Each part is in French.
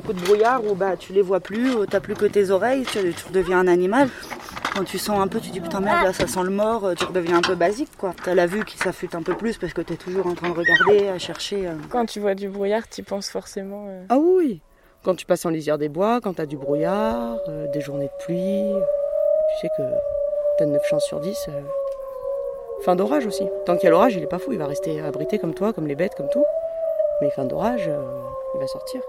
un coup de brouillard où bah tu les vois plus, où t'as plus que tes oreilles, tu, tu redeviens un animal. Quand tu sens un peu, tu dis putain merde là ça sent le mort, tu redeviens un peu basique quoi. T'as la vue qui s'affûte un peu plus parce que t'es toujours en train de regarder, à chercher. euh. Quand tu vois du brouillard, tu penses forcément. euh, Ah oui, quand tu passes en lisière des bois, quand t'as du brouillard, euh, des journées de pluie, tu sais que t'as 9 chances sur 10. euh, Fin d'orage aussi. Tant qu'il y a l'orage, il est pas fou, il va rester abrité comme toi, comme les bêtes, comme tout. Mais fin d'orage, euh, il va sortir.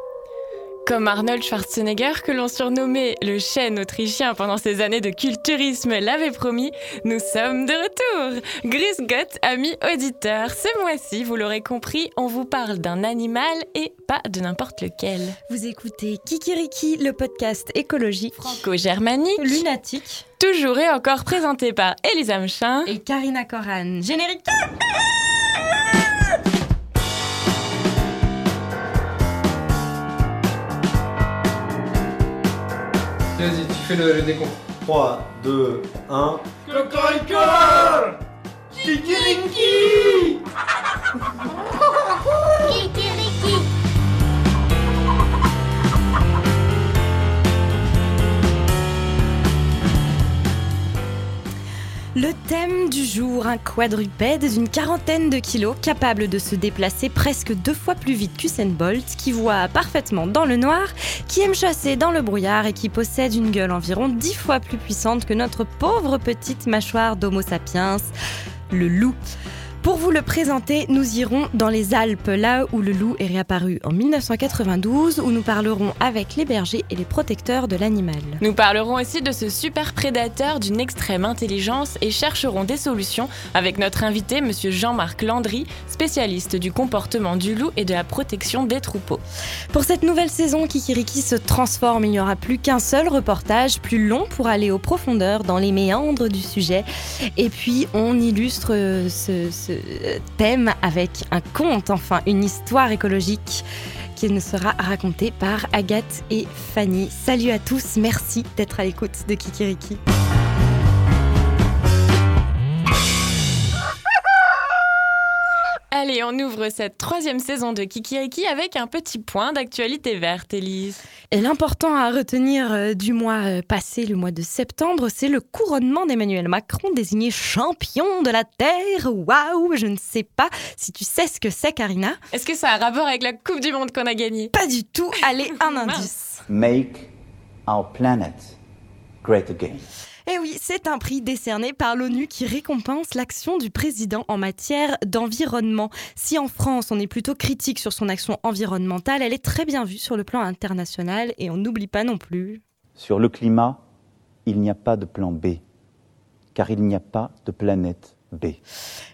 Comme Arnold Schwarzenegger, que l'on surnommait le chêne autrichien pendant ses années de culturisme l'avait promis, nous sommes de retour. Gris Gott, amis auditeurs, ce mois-ci, vous l'aurez compris, on vous parle d'un animal et pas de n'importe lequel. Vous écoutez Kikiriki, le podcast écologique, Franco-germanique, lunatique toujours et encore présenté par Elisa Mchin. et Karina Koran. Générique Vas-y, tu fais le, le décompte. 3, 2, 1. Le thème du jour, un quadrupède d'une quarantaine de kilos, capable de se déplacer presque deux fois plus vite qu'Usain Bolt, qui voit parfaitement dans le noir, qui aime chasser dans le brouillard et qui possède une gueule environ dix fois plus puissante que notre pauvre petite mâchoire d'Homo sapiens, le loup. Pour vous le présenter, nous irons dans les Alpes, là où le loup est réapparu en 1992, où nous parlerons avec les bergers et les protecteurs de l'animal. Nous parlerons aussi de ce super prédateur d'une extrême intelligence et chercherons des solutions avec notre invité, monsieur Jean-Marc Landry, spécialiste du comportement du loup et de la protection des troupeaux. Pour cette nouvelle saison, Kikiriki se transforme. Il n'y aura plus qu'un seul reportage, plus long pour aller aux profondeurs dans les méandres du sujet. Et puis, on illustre euh, ce, thème avec un conte, enfin une histoire écologique qui nous sera racontée par Agathe et Fanny. Salut à tous, merci d'être à l'écoute de Kikiriki. Allez, on ouvre cette troisième saison de Kikiriki avec un petit point d'actualité verte, Élise. Et l'important à retenir euh, du mois euh, passé, le mois de septembre, c'est le couronnement d'Emmanuel Macron désigné champion de la Terre. Waouh, je ne sais pas si tu sais ce que c'est, Karina. Est-ce que ça a un rapport avec la Coupe du Monde qu'on a gagnée? Pas du tout. Allez, un indice. make our planet great again. Eh oui, c'est un prix décerné par l'ONU qui récompense l'action du président en matière d'environnement. Si en France on est plutôt critique sur son action environnementale, elle est très bien vue sur le plan international et on n'oublie pas non plus. Sur le climat, il n'y a pas de plan B, car il n'y a pas de planète B.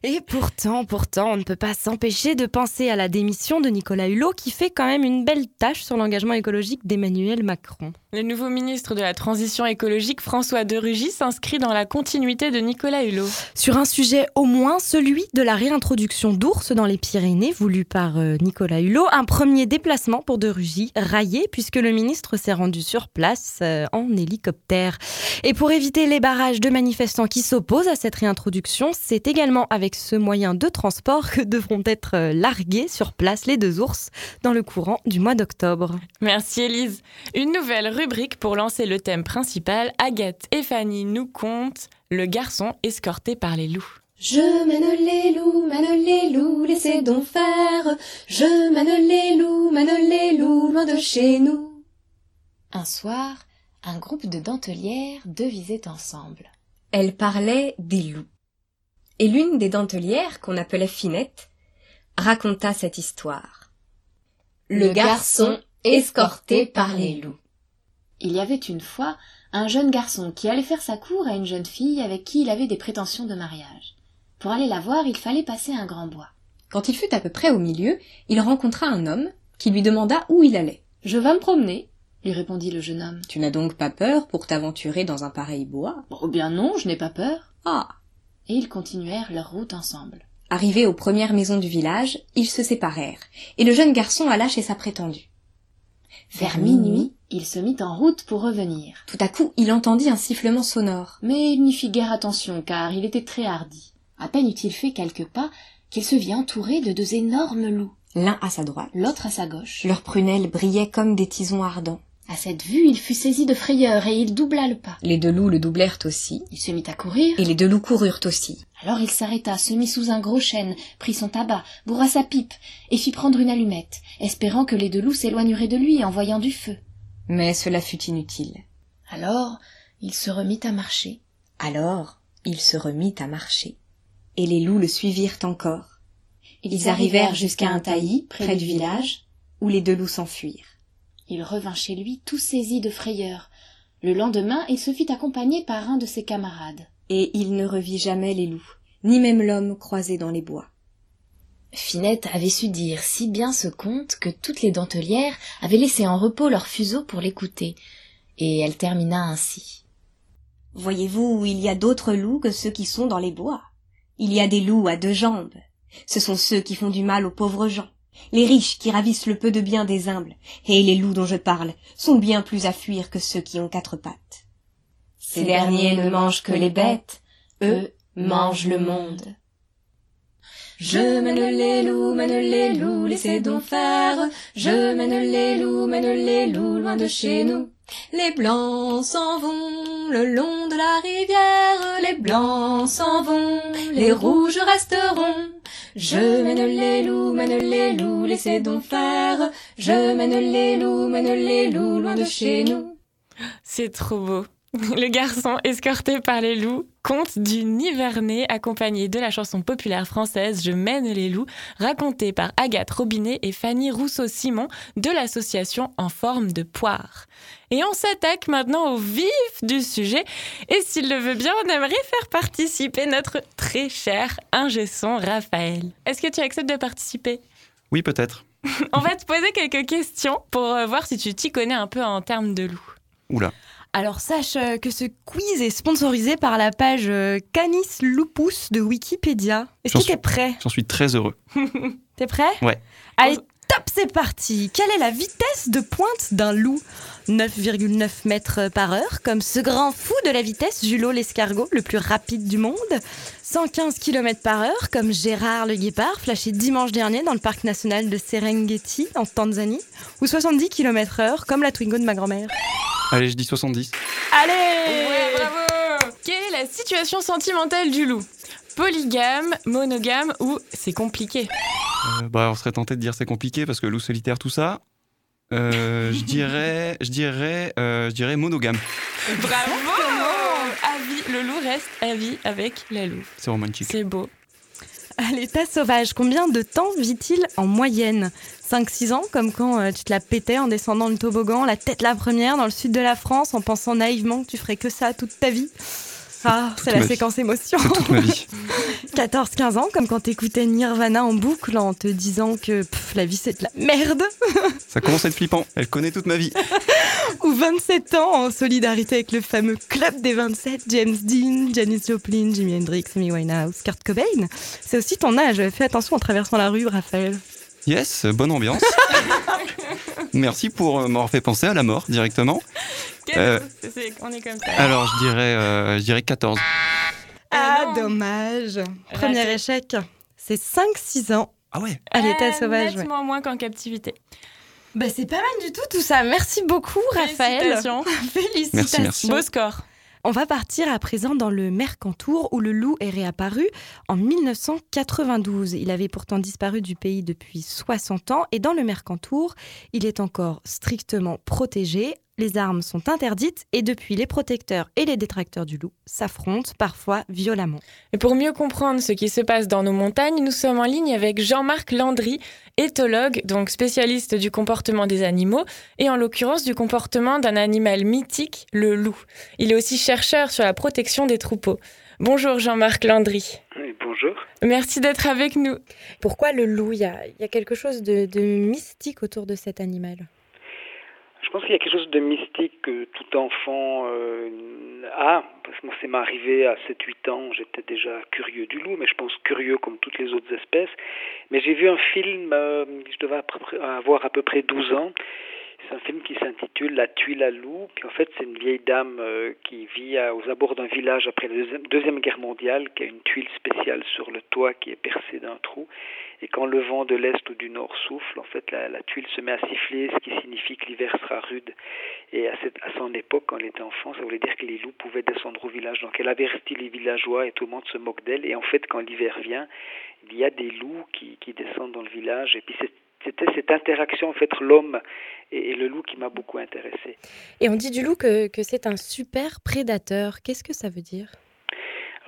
Et pourtant, pourtant, on ne peut pas s'empêcher de penser à la démission de Nicolas Hulot qui fait quand même une belle tâche sur l'engagement écologique d'Emmanuel Macron. Le nouveau ministre de la Transition écologique, François de Rugy, s'inscrit dans la continuité de Nicolas Hulot. Sur un sujet au moins, celui de la réintroduction d'ours dans les Pyrénées, voulu par euh, Nicolas Hulot, un premier déplacement pour de Rugy, rayé puisque le ministre s'est rendu sur place euh, en hélicoptère. Et pour éviter les barrages de manifestants qui s'opposent à cette réintroduction, c'est également avec ce moyen de transport que devront être euh, largués sur place les deux ours dans le courant du mois d'octobre. Merci Élise. Une nouvelle rubrique pour lancer le thème principal. Agathe et Fanny nous content le garçon escorté par les loups. Je mène les loups, mène les loups, laissez donc faire. Je mène les loups, mène les loups, loin de chez nous. Un soir, un groupe de dentelières devisaient ensemble. Elle parlait des loups. Et l'une des dentelières, qu'on appelait Finette, raconta cette histoire. Le garçon escorté par les loups. Il y avait une fois un jeune garçon qui allait faire sa cour à une jeune fille avec qui il avait des prétentions de mariage. Pour aller la voir, il fallait passer un grand bois. Quand il fut à peu près au milieu, il rencontra un homme qui lui demanda où il allait. Je vas me promener, lui répondit le jeune homme. Tu n'as donc pas peur pour t'aventurer dans un pareil bois Oh bien non, je n'ai pas peur. Ah Et ils continuèrent leur route ensemble. Arrivés aux premières maisons du village, ils se séparèrent, et le jeune garçon alla chez sa prétendue. Vers minuit, il se mit en route pour revenir. Tout à coup, il entendit un sifflement sonore. Mais il n'y fit guère attention, car il était très hardi. À peine eut-il fait quelques pas qu'il se vit entouré de deux énormes loups. l'un à sa droite, l'autre à sa gauche. Leurs prunelles brillaient comme des tisons ardents. À cette vue, il fut saisi de frayeur et il doubla le pas. Les deux loups le doublèrent aussi. Il se mit à courir. Et les deux loups coururent aussi. Alors il s'arrêta, se mit sous un gros chêne, prit son tabac, bourra sa pipe, et fit prendre une allumette, espérant que les deux loups s'éloigneraient de lui en voyant du feu. Mais cela fut inutile. Alors il se remit à marcher. Alors il se remit à marcher. Et les loups le suivirent encore. Ils arrivèrent jusqu'à un taillis, près du village, où les deux loups s'enfuirent. Il revint chez lui tout saisi de frayeur. Le lendemain, il se fit accompagner par un de ses camarades. Et il ne revit jamais les loups, ni même l'homme croisé dans les bois. Finette avait su dire si bien ce conte que toutes les dentelières avaient laissé en repos leurs fuseaux pour l'écouter, et elle termina ainsi. Voyez-vous, il y a d'autres loups que ceux qui sont dans les bois. Il y a des loups à deux jambes. Ce sont ceux qui font du mal aux pauvres gens les riches qui ravissent le peu de bien des humbles, et les loups dont je parle sont bien plus à fuir que ceux qui ont quatre pattes. Ces derniers ne mangent que les bêtes, eux mangent le monde. Je mène les loups, mène les loups, laissez donc faire. Je mène les loups, mène les loups, loin de chez nous. Les blancs s'en vont le long de la rivière, les blancs s'en vont, les rouges resteront. Je mène les loups, mène les loups, laissez donc faire. Je mène les loups, mène les loups, loin de chez nous. C'est trop beau. Le garçon escorté par les loups, conte du Nivernais accompagné de la chanson populaire française Je mène les loups, racontée par Agathe Robinet et Fanny Rousseau-Simon de l'association En forme de poire. Et on s'attaque maintenant au vif du sujet. Et s'il le veut bien, on aimerait faire participer notre très cher ingé son Raphaël. Est-ce que tu acceptes de participer? Oui, peut-être. on va te poser quelques questions pour euh, voir si tu t'y connais un peu en termes de loups. Oula. Alors sache euh, que ce quiz est sponsorisé par la page euh, Canis Lupus de Wikipédia. Est-ce que t'es prêt J'en suis très heureux. T'es prêt Ouais. Allez, top, c'est parti Quelle est la vitesse de pointe d'un loup? 9,9 mètres par heure, comme ce grand fou de la vitesse, Julot l'escargot, le plus rapide du monde. 115 km par heure, comme Gérard le guépard, flashé dimanche dernier dans le parc national de Serengeti, en Tanzanie. Ou 70 km heure, comme la Twingo de ma grand-mère. Allez, je dis 70. Allez Ouais, bravo Quelle est la situation sentimentale du loup? Polygame, monogame ou c'est compliqué? Euh, Bah, on serait tenté de dire c'est compliqué parce que loup solitaire, tout ça. Euh, je dirais, je dirais, euh, je dirais monogame. Bravo Avis, le loup reste à vie avec la loup. C'est romantique. C'est beau. L'état sauvage, combien de temps vit-il en moyenne 5-6 ans, comme quand euh, tu te la pétais en descendant le toboggan, la tête la première, dans le sud de la France, en pensant naïvement que tu ferais que ça toute ta vie ah, c'est la séquence émotion. toute ma vie. 14-15 ans, comme quand t'écoutais Nirvana en boucle en te disant que la vie c'est de la merde. Ça commence à être flippant, elle connaît toute ma vie. Ou 27 ans en solidarité avec le fameux club des 27, James Dean, Janis Joplin, Jimi Hendrix, Amy Winehouse, Kurt Cobain. C'est aussi ton âge, fais attention en traversant la rue, Raphaël. Yes, bonne ambiance. Merci pour m'avoir fait penser à la mort directement. Euh, on est comme ça. Alors, je dirais, euh, je dirais 14. Ah, dommage. Premier échec. C'est 5-6 ans. Ah ouais À l'état sauvage. Nettement moins qu'en captivité. Bah, c'est pas mal du tout tout ça. Merci beaucoup, Raphaël. Félicitations. Félicitations. Merci, merci. Beau score. On va partir à présent dans le Mercantour où le loup est réapparu en 1992. Il avait pourtant disparu du pays depuis 60 ans et dans le Mercantour, il est encore strictement protégé. Les armes sont interdites et depuis les protecteurs et les détracteurs du loup s'affrontent parfois violemment. Et pour mieux comprendre ce qui se passe dans nos montagnes, nous sommes en ligne avec Jean-Marc Landry, éthologue, donc spécialiste du comportement des animaux et en l'occurrence du comportement d'un animal mythique, le loup. Il est aussi chercheur sur la protection des troupeaux. Bonjour Jean-Marc Landry. Oui, bonjour. Merci d'être avec nous. Pourquoi le loup? Il y a, y a, quelque chose de, de mystique autour de cet animal? Je pense qu'il y a quelque chose de mystique que tout enfant euh, a, parce que moi, c'est m'arrivé à 7-8 ans, j'étais déjà curieux du loup, mais je pense curieux comme toutes les autres espèces. Mais j'ai vu un film, euh, je devais avoir à peu près 12 ans, c'est un film qui s'intitule La tuile à loup. Puis en fait, c'est une vieille dame euh, qui vit aux abords d'un village après la deuxième, Guerre mondiale, qui a une tuile spéciale sur le toit qui est percée d'un trou. Et quand le vent de l'est ou du nord souffle, en fait, la, tuile se met à siffler, ce qui signifie que l'hiver sera rude. Et à, cette, à son époque, quand elle était enfant, ça voulait dire que les loups pouvaient descendre au village. Donc elle avertit les villageois et tout le monde se moque d'elle. Et en fait, quand l'hiver vient, il y a des loups qui, qui descendent dans le village. Et puis c'était cette interaction entre l'homme et, et, le loup qui m'a beaucoup intéressé. Et on dit du loup que, que c'est un super prédateur. Qu'est-ce que ça veut dire?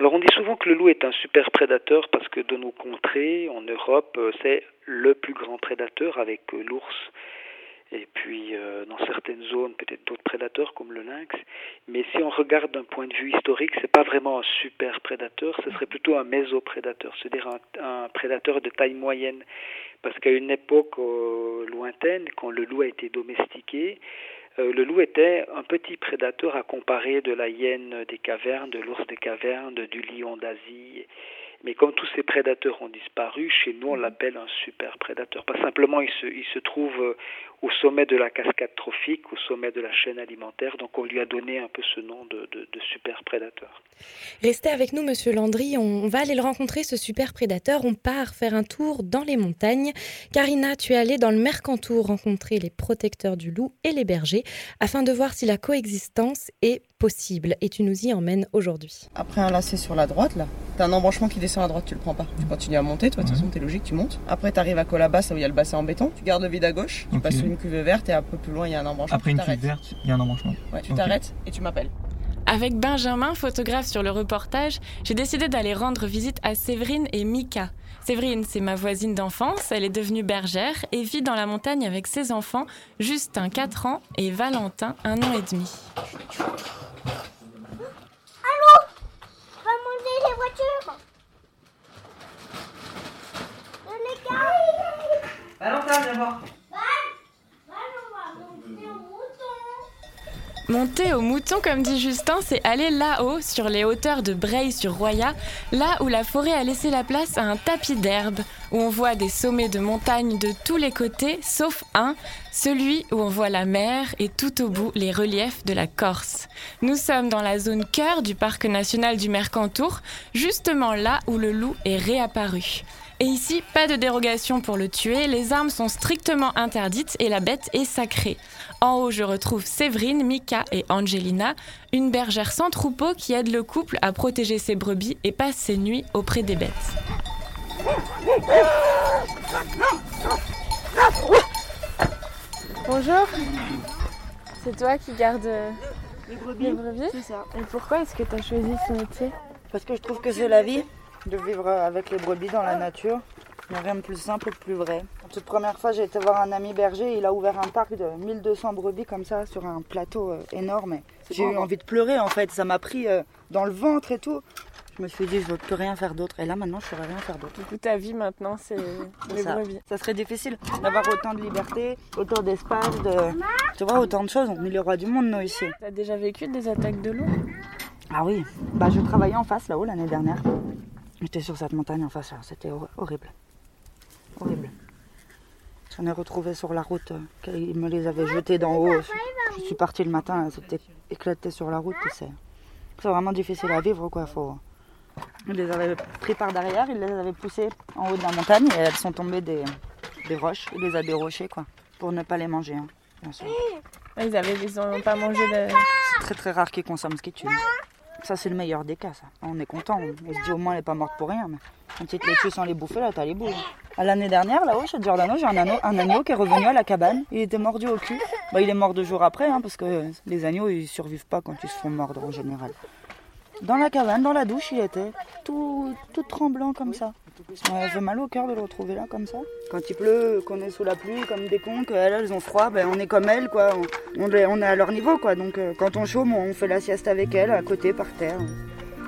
Alors on dit souvent que le loup est un super prédateur parce que de nos contrées, en Europe, c'est le plus grand prédateur avec l'ours et puis euh, dans certaines zones peut-être d'autres prédateurs comme le lynx. Mais si on regarde d'un point de vue historique, c'est pas vraiment un super prédateur, ce serait plutôt un mésoprédateur, c'est-à-dire un, prédateur de taille moyenne. Parce qu'à une époque euh, lointaine, quand le loup a été domestiqué, euh, le loup était un petit prédateur à comparer de la hyène des cavernes, de l'ours des cavernes, du lion d'Asie. Mais comme tous ces prédateurs ont disparu, chez nous on l'appelle un super prédateur. Pas simplement il se, il se trouve au sommet de la cascade trophique, au sommet de la chaîne alimentaire, donc on lui a donné un peu ce nom de, de, de super prédateur. Restez avec nous, monsieur Landry, on va aller le rencontrer, ce super prédateur. On part faire un tour dans les montagnes. Karina, tu es allée dans le Mercantour rencontrer les protecteurs du loup et les bergers afin de voir si la coexistence est possible. Et tu nous y emmènes aujourd'hui. Après un lacet sur la droite, là, t'as un embranchement qui descend à droite, tu le prends pas. Tu continues à monter, toi, de toute façon, t'es logique, tu montes. Après, t'arrives à Colabas, là où il y a le bassin en béton. Tu gardes le vide à gauche, tu okay. passes une cuve verte et un peu plus loin, il y a un embranchement. Après une cuve verte, il y a un embranchement. Ouais, tu t'arrêtes et tu m'appelles. Avec Benjamin, photographe sur le reportage, j'ai décidé d'aller rendre visite à Séverine et Mika. Séverine, c'est ma voisine d'enfance, elle est devenue bergère et vit dans la montagne avec ses enfants, Justin 4 ans et Valentin 1 an et demi. Allô? Va monter les voitures? Les gars Valentin, viens voir. Monter au mouton, comme dit Justin, c'est aller là-haut, sur les hauteurs de Breil-sur-Roya, là où la forêt a laissé la place à un tapis d'herbe, où on voit des sommets de montagnes de tous les côtés, sauf un, celui où on voit la mer et tout au bout les reliefs de la Corse. Nous sommes dans la zone cœur du parc national du Mercantour, justement là où le loup est réapparu. Et ici, pas de dérogation pour le tuer, les armes sont strictement interdites et la bête est sacrée. En haut, je retrouve Séverine, Mika et Angelina, une bergère sans troupeau qui aide le couple à protéger ses brebis et passe ses nuits auprès des bêtes. Bonjour, c'est toi qui gardes les brebis, les brebis C'est ça. Et pourquoi est-ce que tu as choisi ce métier? Parce que je trouve que c'est la vie de vivre avec les brebis dans la nature. Il n'y a rien de plus simple et de plus vrai. La toute première fois, j'ai été voir un ami berger. Il a ouvert un parc de 1200 brebis comme ça sur un plateau euh, énorme. J'ai eu envie de pleurer en fait. Ça m'a pris euh, dans le ventre et tout. Je me suis dit, je ne veux plus rien faire d'autre. Et là, maintenant, je ne saurais rien faire d'autre. Du coup, ta vie maintenant, c'est les ça. brebis. Ça serait difficile d'avoir autant de liberté, autant d'espace, de... tu vois, autant de choses. On est les rois du monde, nous, ici. Tu as déjà vécu des attaques de loups? Ah oui. Bah, je travaillais en face, là-haut, l'année dernière. J'étais sur cette montagne en face, c'était horrible. Horrible. J'en ai retrouvé sur la route. Il me les avait jetés d'en haut. Je suis partie le matin, c'était éclaté sur la route. C'est vraiment difficile à vivre, quoi. Faut... Il les avait pris par derrière, il les avait poussés en haut de la montagne et elles sont tombées des, des roches. Il les a dérochées, quoi, pour ne pas les manger, hein, bien sûr. Ils avaient, ils ont pas mangé de... C'est très très rare qu'ils consomment ce qu'ils tuent. Ça, c'est le meilleur des cas, ça. On est content. On se dit au moins, elle n'est pas morte pour rien. Mais quand ils te les sans les bouffer, là, t'as les boules. L'année dernière, là-haut, chez Giordano, j'ai un, agneau, un agneau qui est revenu à la cabane. Il était mordu au cul. Bah, il est mort deux jours après, hein, parce que les agneaux, ils survivent pas quand ils se font mordre en général. Dans la cabane, dans la douche, il était tout, tout tremblant comme ça. Ça m'a fait mal au cœur de le retrouver là comme ça. Quand il pleut, qu'on est sous la pluie comme des cons, qu'elles elles ont froid, ben on est comme elles quoi. On, on, est, on est à leur niveau quoi. Donc euh, quand on chôme, on fait la sieste avec elles à côté par terre.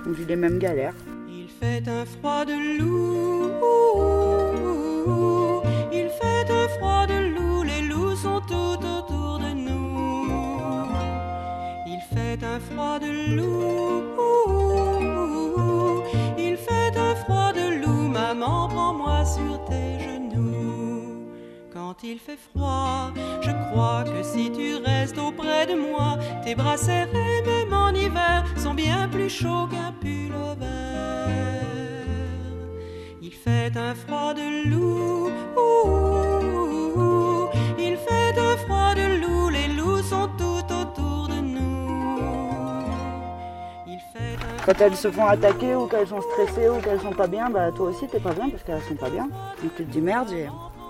On vit les mêmes galères. Il fait un froid de loup. Il fait un froid de loup. Les loups sont tout autour de nous. Il fait un froid de loup. Maman, prends-moi sur tes genoux. Quand il fait froid, je crois que si tu restes auprès de moi, tes bras serrés, même en hiver, sont bien plus chauds qu'un pull vert. Il fait un froid de loup. ouh, il fait un froid de loup. Les loups sont tout Quand elles se font attaquer ou qu'elles sont stressées ou qu'elles sont pas bien, bah toi aussi t'es pas bien parce qu'elles sont pas bien. Donc tu te dis merde,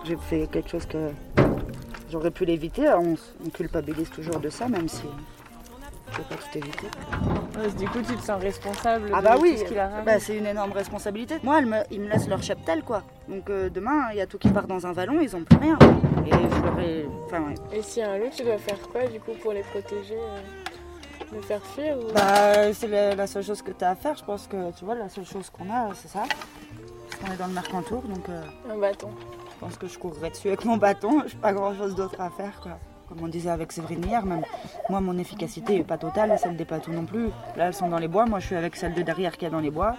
j'ai, fait quelque chose que j'aurais pu l'éviter. Alors, On, culpabilise toujours de ça, même si on peut pas tout éviter. Ouais, du coup, tu te sens responsable Ah de bah tout oui, ce qu'il arrive. bah, c'est une énorme responsabilité. Moi, me- ils me laissent leur cheptel quoi. Donc euh, demain, il y a tout qui part dans un vallon, ils ont plus rien. Et je leur ai- Enfin, ouais. Et s'il y a un loup, tu dois faire quoi du coup pour les protéger euh, Le faire fuir ou... Bah, c'est la, la seule chose que tu as à faire, je pense que tu vois, la seule chose qu'on a, c'est ça. Parce qu'on est dans le Mercantour, donc euh, Un bâton. je pense que je courrais dessus avec mon bâton. J'ai pas grand chose d'autre à faire, quoi. Comme on disait avec Séverine hier, même moi, mon efficacité est pas totale, celle des patous non plus. Là, elles sont dans les bois, moi je suis avec celle de derrière qui est dans les bois.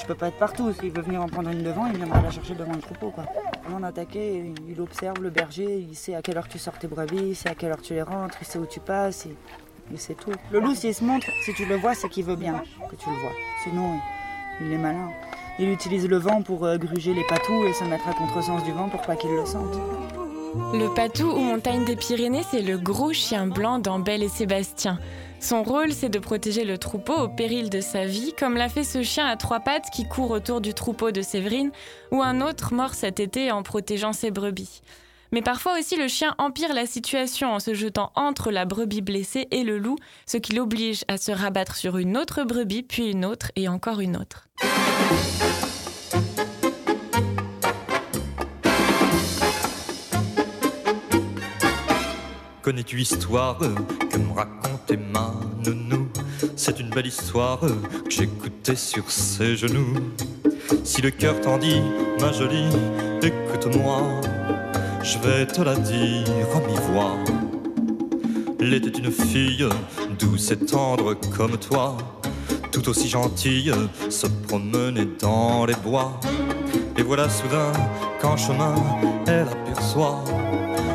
Je peux pas être partout. S'il veut venir en prendre une devant, il viendra la chercher devant le troupeau, quoi. Avant d'attaquer, il observe le berger, il sait à quelle heure tu sors tes brebis, il sait à quelle heure tu les rentres, il sait où tu passes. Et... Et c'est tout. Le loup, s'il se montre, si tu le vois, c'est qu'il veut bien que tu le vois. Sinon, il, est malin. Il utilise le vent pour euh, gruger les patous et se mettre à contresens du vent pour pas qu'il le sente. Le patou ou montagne des Pyrénées, c'est le gros chien blanc dans et Sébastien. Son rôle, c'est de protéger le troupeau au péril de sa vie, comme l'a fait ce chien à trois pattes qui court autour du troupeau de Séverine, ou un autre mort cet été en protégeant ses brebis. Mais parfois aussi, le chien empire la situation en se jetant entre la brebis blessée et le loup, ce qui l'oblige à se rabattre sur une autre brebis, puis une autre et encore une autre. Connais-tu l'histoire que me racontait ma nounou? C'est une belle histoire que j'écoutais sur ses genoux. Si le cœur t'en dit, ma jolie, écoute-moi, je vais te la dire à mi-voix. Elle était une fille douce et tendre comme toi, tout aussi gentille, se promenait dans les bois. Et voilà soudain qu'en chemin, elle aperçoit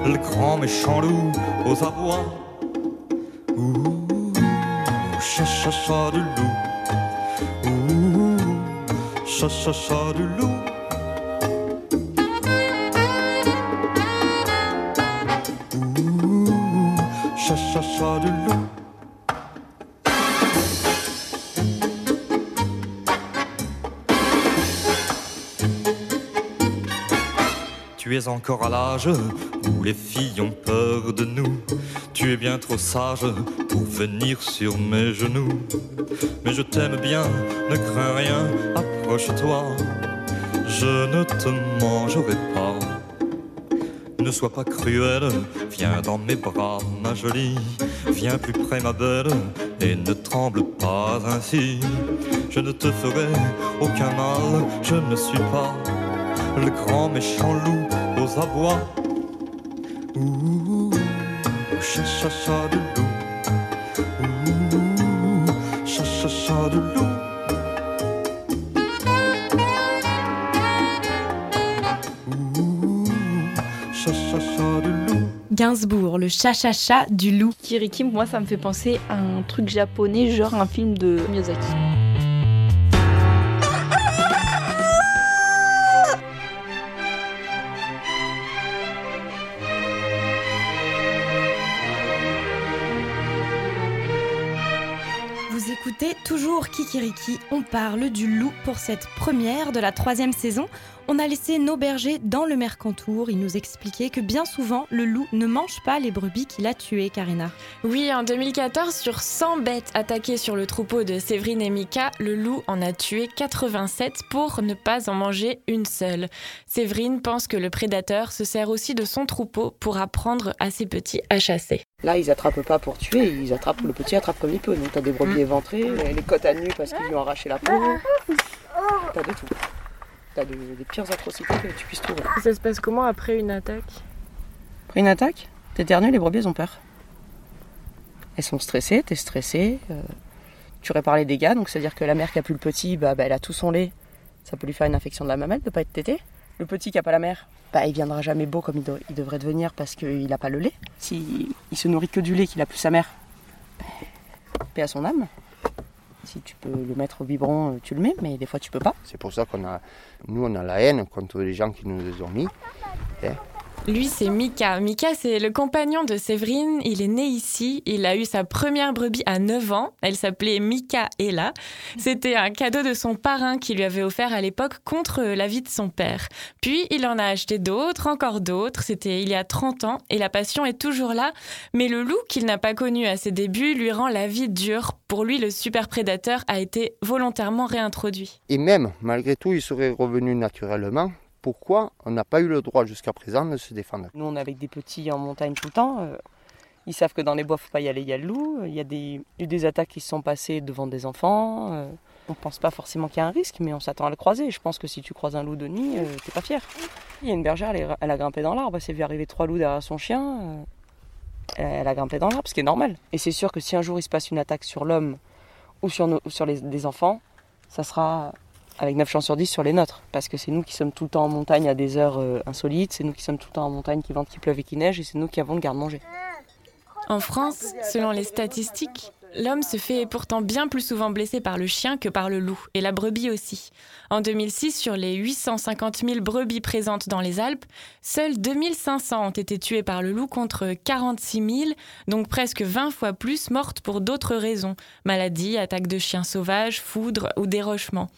le grand méchant loup aux abois. Ouh, cha cha du loup. Ouh, cha cha cha du loup. Cha cha cha du. Tu es encore à l'âge où les filles ont peur de nous. Tu es bien trop sage pour venir sur mes genoux. Mais je t'aime bien, ne crains rien, approche-toi. Je ne te mangerai pas. Ne sois pas cruelle, viens dans mes bras, ma jolie. Viens plus près, ma belle, et ne tremble pas ainsi. Je ne te ferai aucun mal, je ne suis pas le grand méchant loup aux abois. Ouh, cha cha cha loup. Ouh, cha cha cha du loup. Gainsbourg, le cha-cha-cha du loup. Kiriki, moi, ça me fait penser à un truc japonais, genre un film de Miyazaki. Vous écoutez toujours Kikiriki, on parle du loup pour cette première de la troisième saison. On a laissé nos bergers dans le Mercantour, ils nous expliquaient que bien souvent le loup ne mange pas les brebis qu'il a tuées, Karina. Oui, en 2014, sur 100 bêtes attaquées sur le troupeau de Séverine et Mika, le loup en a tué 87 pour ne pas en manger une seule. Séverine pense que le prédateur se sert aussi de son troupeau pour apprendre à ses petits à chasser. Là, ils attrapent pas pour tuer, ils attrapent, le petit attrape comme il peut. Donc, t'as des brebis éventrées, les côtes à nu parce qu'ils lui ont arraché la peau. T'as de tout. T'as des pires atrocités que tu puisses trouver. Ça se passe comment après une attaque Après une attaque, t'éternues, les brebis elles ont peur. Elles sont stressées, t'es stressé. euh, tu répares les dégâts, donc c'est-à-dire que la mère qui a plus le petit, bah, bah, elle a tout son lait. Ça peut lui faire une infection de la mamelle de pas être tété. Le petit qui a pas la mère, bah, il viendra jamais beau comme il, devrait devenir parce qu'il a pas le lait. S'il il se nourrit que du lait qu'il a plus sa mère, bah, paix à son âme. Si tu peux le mettre au biberon, euh, tu le mets, mais des fois tu peux pas. C'est pour ça qu'on a, nous, on a la haine contre les gens qui nous les ont mis. hein. Lui, c'est Mika. Mika, c'est le compagnon de Séverine. Il est né ici. Il a eu sa première brebis à 9 ans. Elle s'appelait Mika Ella. C'était un cadeau de son parrain qui lui avait offert à l'époque contre l'avis de son père. Puis, il en a acheté d'autres, encore d'autres. C'était il y a 30 ans et la passion est toujours là. Mais le loup qu'il n'a pas connu à ses débuts lui rend la vie dure. Pour lui, le super prédateur a été volontairement réintroduit. Et même, malgré tout, il serait revenu naturellement. Pourquoi on n'a pas eu le droit jusqu'à présent de se défendre Nous, on est avec des petits en montagne tout le temps. euh, Ils savent que dans les bois, faut pas y aller, il y a le loup. Il y a des, eu des attaques qui se sont passées devant des enfants. euh, On pense pas forcément qu'il y a un risque, mais on s'attend à le croiser. Je pense que si tu croises un loup de nuit, euh, t'es pas fier. Il y a une bergère, elle, a grimpé dans l'arbre. Elle s'est vu arriver trois loups derrière son chien. euh, Elle a grimpé dans l'arbre, ce qui est normal. Et c'est sûr que si un jour il se passe une attaque sur l'homme ou sur, des enfants, ça sera avec 9 chances sur 10 sur les nôtres. Parce que c'est nous qui sommes tout le temps en montagne à des heures euh, insolites, c'est nous qui sommes tout le temps en montagne qui vente, qui pleuve et qui neige, et c'est nous qui avons le garde-manger. En France, selon les statistiques, l'homme se fait pourtant bien plus souvent blesser par le chien que par le loup, et la brebis aussi. En 2006, sur les 850 000 brebis présentes dans les Alpes, seules 2500 ont été tuées par le loup contre 46 000, donc presque 20 fois plus mortes pour d'autres raisons, maladies, attaques de chiens sauvages, foudre ou dérochement.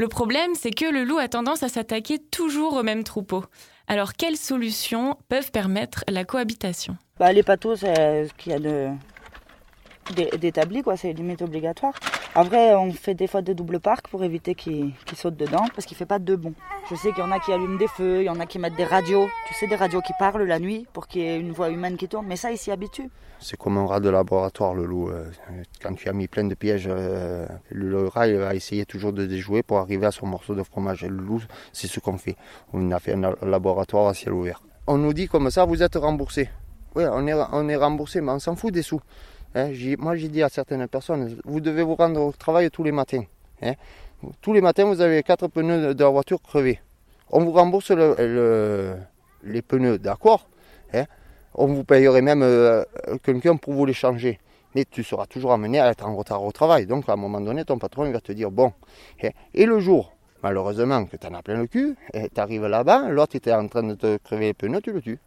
Le problème, c'est que le loup a tendance à s'attaquer toujours au même troupeau. Alors, quelles solutions peuvent permettre la cohabitation? Bah, les patos, c'est ce qu'il y a de d'établi, quoi, c'est limite obligatoire. En vrai, on fait des fois des doubles parcs pour éviter qu'ils sautent dedans, parce qu'il fait pas de bon. Je sais qu'il y en a qui allument des feux, il y en a qui mettent des radios, tu sais, des radios qui parlent la nuit pour qu'il y ait une voix humaine qui tourne, mais ça, ils s'y habituent. C'est comme un rat de laboratoire, le loup. euh, Quand tu as mis plein de pièges, euh, le rat il va essayer toujours de déjouer pour arriver à son morceau de fromage. Le loup, c'est ce qu'on fait. On a fait un laboratoire à ciel ouvert. On nous dit comme ça, vous êtes remboursé. Oui, on est, on est remboursé, mais on s'en fout des sous. Hein, moi, j'ai dit à certaines personnes, vous devez vous rendre au travail tous les matins. hein. Tous les matins, vous avez quatre pneus de- la voiture crevés. On vous rembourse le- le- les pneus, d'accord hein. On vous payerait même euh, quelqu'un pour vous les changer. Mais tu seras toujours amené à être en retard au travail. Donc, à un moment donné, ton patron va te dire, bon, et le jour, malheureusement, que tu en as plein le cul, tu arrives là-bas, l'autre était en train de te crever les pneus, tu le tues.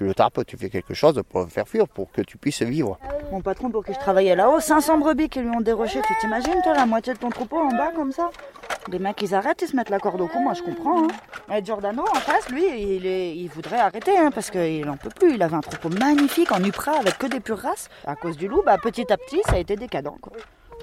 Tu le tapes, tu fais quelque chose pour le faire fuir, pour que tu puisses vivre. Mon patron, pour qui je travaillais là-haut, 500 brebis qui lui ont déroché. Tu t'imagines, toi, la moitié de ton troupeau en bas, comme ça? Les mecs, ils arrêtent, ils se mettent la corde au cou, moi je comprends. Hein. Et Giordano, en face, lui, il, est- il voudrait arrêter, hein, parce qu'il en peut plus. Il avait un troupeau magnifique en Upra, avec que des pures races. À cause du loup, bah, petit à petit, ça a été décadent. Quoi.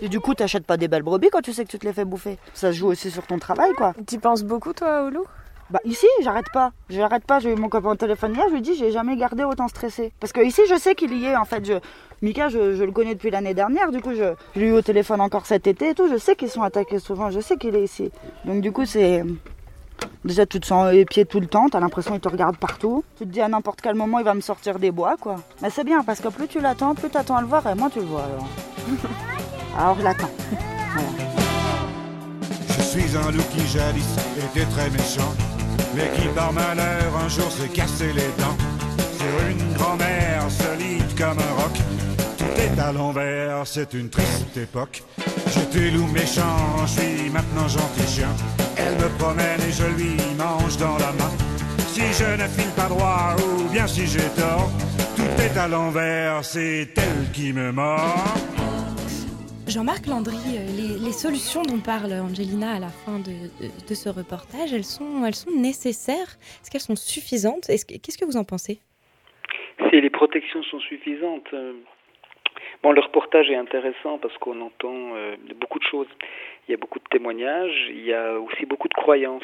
Et du coup, t'achètes pas des belles brebis quand tu sais que tu te les fais bouffer. Ça se joue aussi sur ton travail, quoi. Tu penses beaucoup, toi, au loup? Bah ici, j'arrête pas. J'arrête pas. J'ai eu mon copain au téléphone hier, je lui dis j'ai jamais gardé autant stressé. Parce que ici, je sais qu'il y est. En fait, je... Mika, je, je le connais depuis l'année dernière. Du coup, je, je l'ai eu au téléphone encore cet été et tout. Je sais qu'ils sont attaqués souvent. Je sais qu'il est ici. Donc du coup, c'est déjà tu te sens épié tout le temps. T'as l'impression qu'il te regarde partout. Tu te dis à n'importe quel moment, il va me sortir des bois, quoi. Mais c'est bien parce que plus tu l'attends, plus t'attends à le voir et moins tu le vois. Alors, alors je l'attends. Voilà. Je suis un loup qui jadis était très méchant, mais qui par malheur un jour s'est cassé les dents. Sur une grand-mère solide comme un roc, tout est à l'envers, c'est une triste époque. J'étais loup méchant, je suis maintenant gentil chien. Elle me promène et je lui mange dans la main. Si je ne file pas droit ou bien si j'ai tort, tout est à l'envers, c'est elle qui me mord. Jean-Marc Landry, euh, les, solutions dont parle Angelina à la fin de, ce reportage, elles sont, elles sont nécessaires? Est-ce qu'elles sont suffisantes? Est-ce que- Qu'est-ce que vous en pensez? Si les protections sont suffisantes. euh, Bon, le reportage est intéressant parce qu'on entend euh, beaucoup de choses. Il y a beaucoup de témoignages, il y a aussi beaucoup de croyances.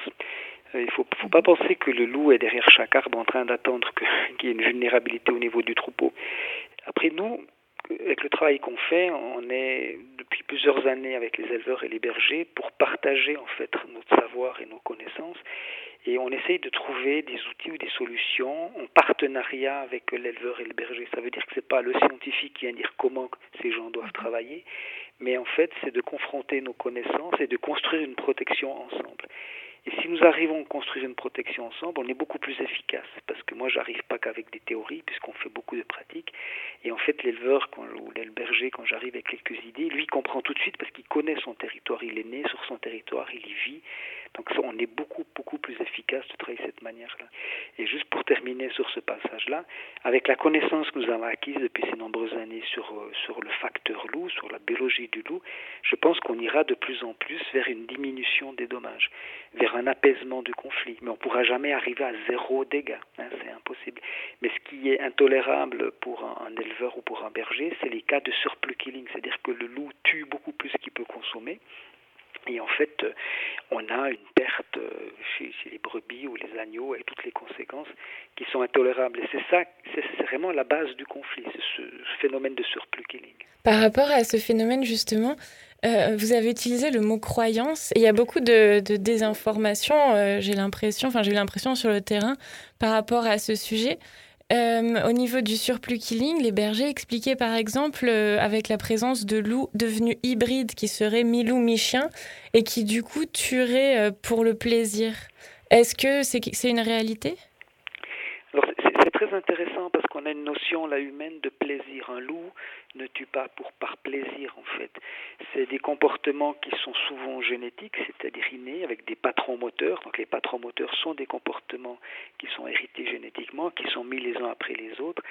Il ne faut, pas penser que le loup est derrière chaque arbre en train d'attendre qu'il y ait une vulnérabilité au niveau du troupeau. Après, nous, avec le travail qu'on fait, on est depuis plusieurs années avec les éleveurs et les bergers pour partager en fait notre savoir et nos connaissances. Et on essaye de trouver des outils ou des solutions en partenariat avec l'éleveur et le berger. Ça veut dire que c'est pas le scientifique qui vient dire comment ces gens doivent travailler, mais en fait c'est de confronter nos connaissances et de construire une protection ensemble. Et si nous arrivons à construire une protection ensemble, on est beaucoup plus efficace. Parce que moi, j'arrive pas qu'avec des théories, puisqu'on fait beaucoup de pratiques. Et en fait, l'éleveur ou l'élberger, quand j'arrive avec quelques idées, lui comprend tout de suite parce qu'il connaît son territoire. Il est né sur son territoire, il y vit. Donc on est beaucoup, beaucoup plus efficace de travailler de cette manière-là. Et juste pour terminer sur ce passage-là, avec la connaissance que nous avons acquise depuis ces nombreuses années sur, euh, sur le facteur loup, sur la biologie du loup, je pense qu'on ira de plus en plus vers une diminution des dommages, vers un apaisement du conflit. Mais on ne pourra jamais arriver à zéro dégâts, hein, c'est impossible. Mais ce qui est intolérable pour un, un éleveur ou pour un berger, c'est les cas de surplus killing, c'est-à-dire que le loup tue beaucoup plus qu'il peut consommer et en fait, euh, on a une perte euh, chez, les brebis ou les agneaux avec toutes les conséquences qui sont intolérables. Et c'est ça, c'est vraiment la base du conflit, c'est ce, phénomène de surplus killing. Par rapport à ce phénomène, justement, euh, vous avez utilisé le mot croyance et il y a beaucoup de, désinformation, j'ai l'impression, enfin j'ai l'impression sur le terrain par rapport à ce sujet. Euh, au niveau du surplus killing, les bergers expliquaient par exemple euh, avec la présence de loups devenus hybrides qui seraient mi-loup, mi-chien et qui du coup tueraient euh, pour le plaisir. Est-ce que c'est une réalité? C'est très intéressant parce qu'on a une notion là humaine de plaisir. Un loup ne tue pas pour par plaisir en fait. C'est des comportements qui sont souvent génétiques, c'est-à-dire innés, avec des patrons moteurs. Donc les patrons moteurs sont des comportements qui sont hérités génétiquement, qui sont mis les uns après les autres.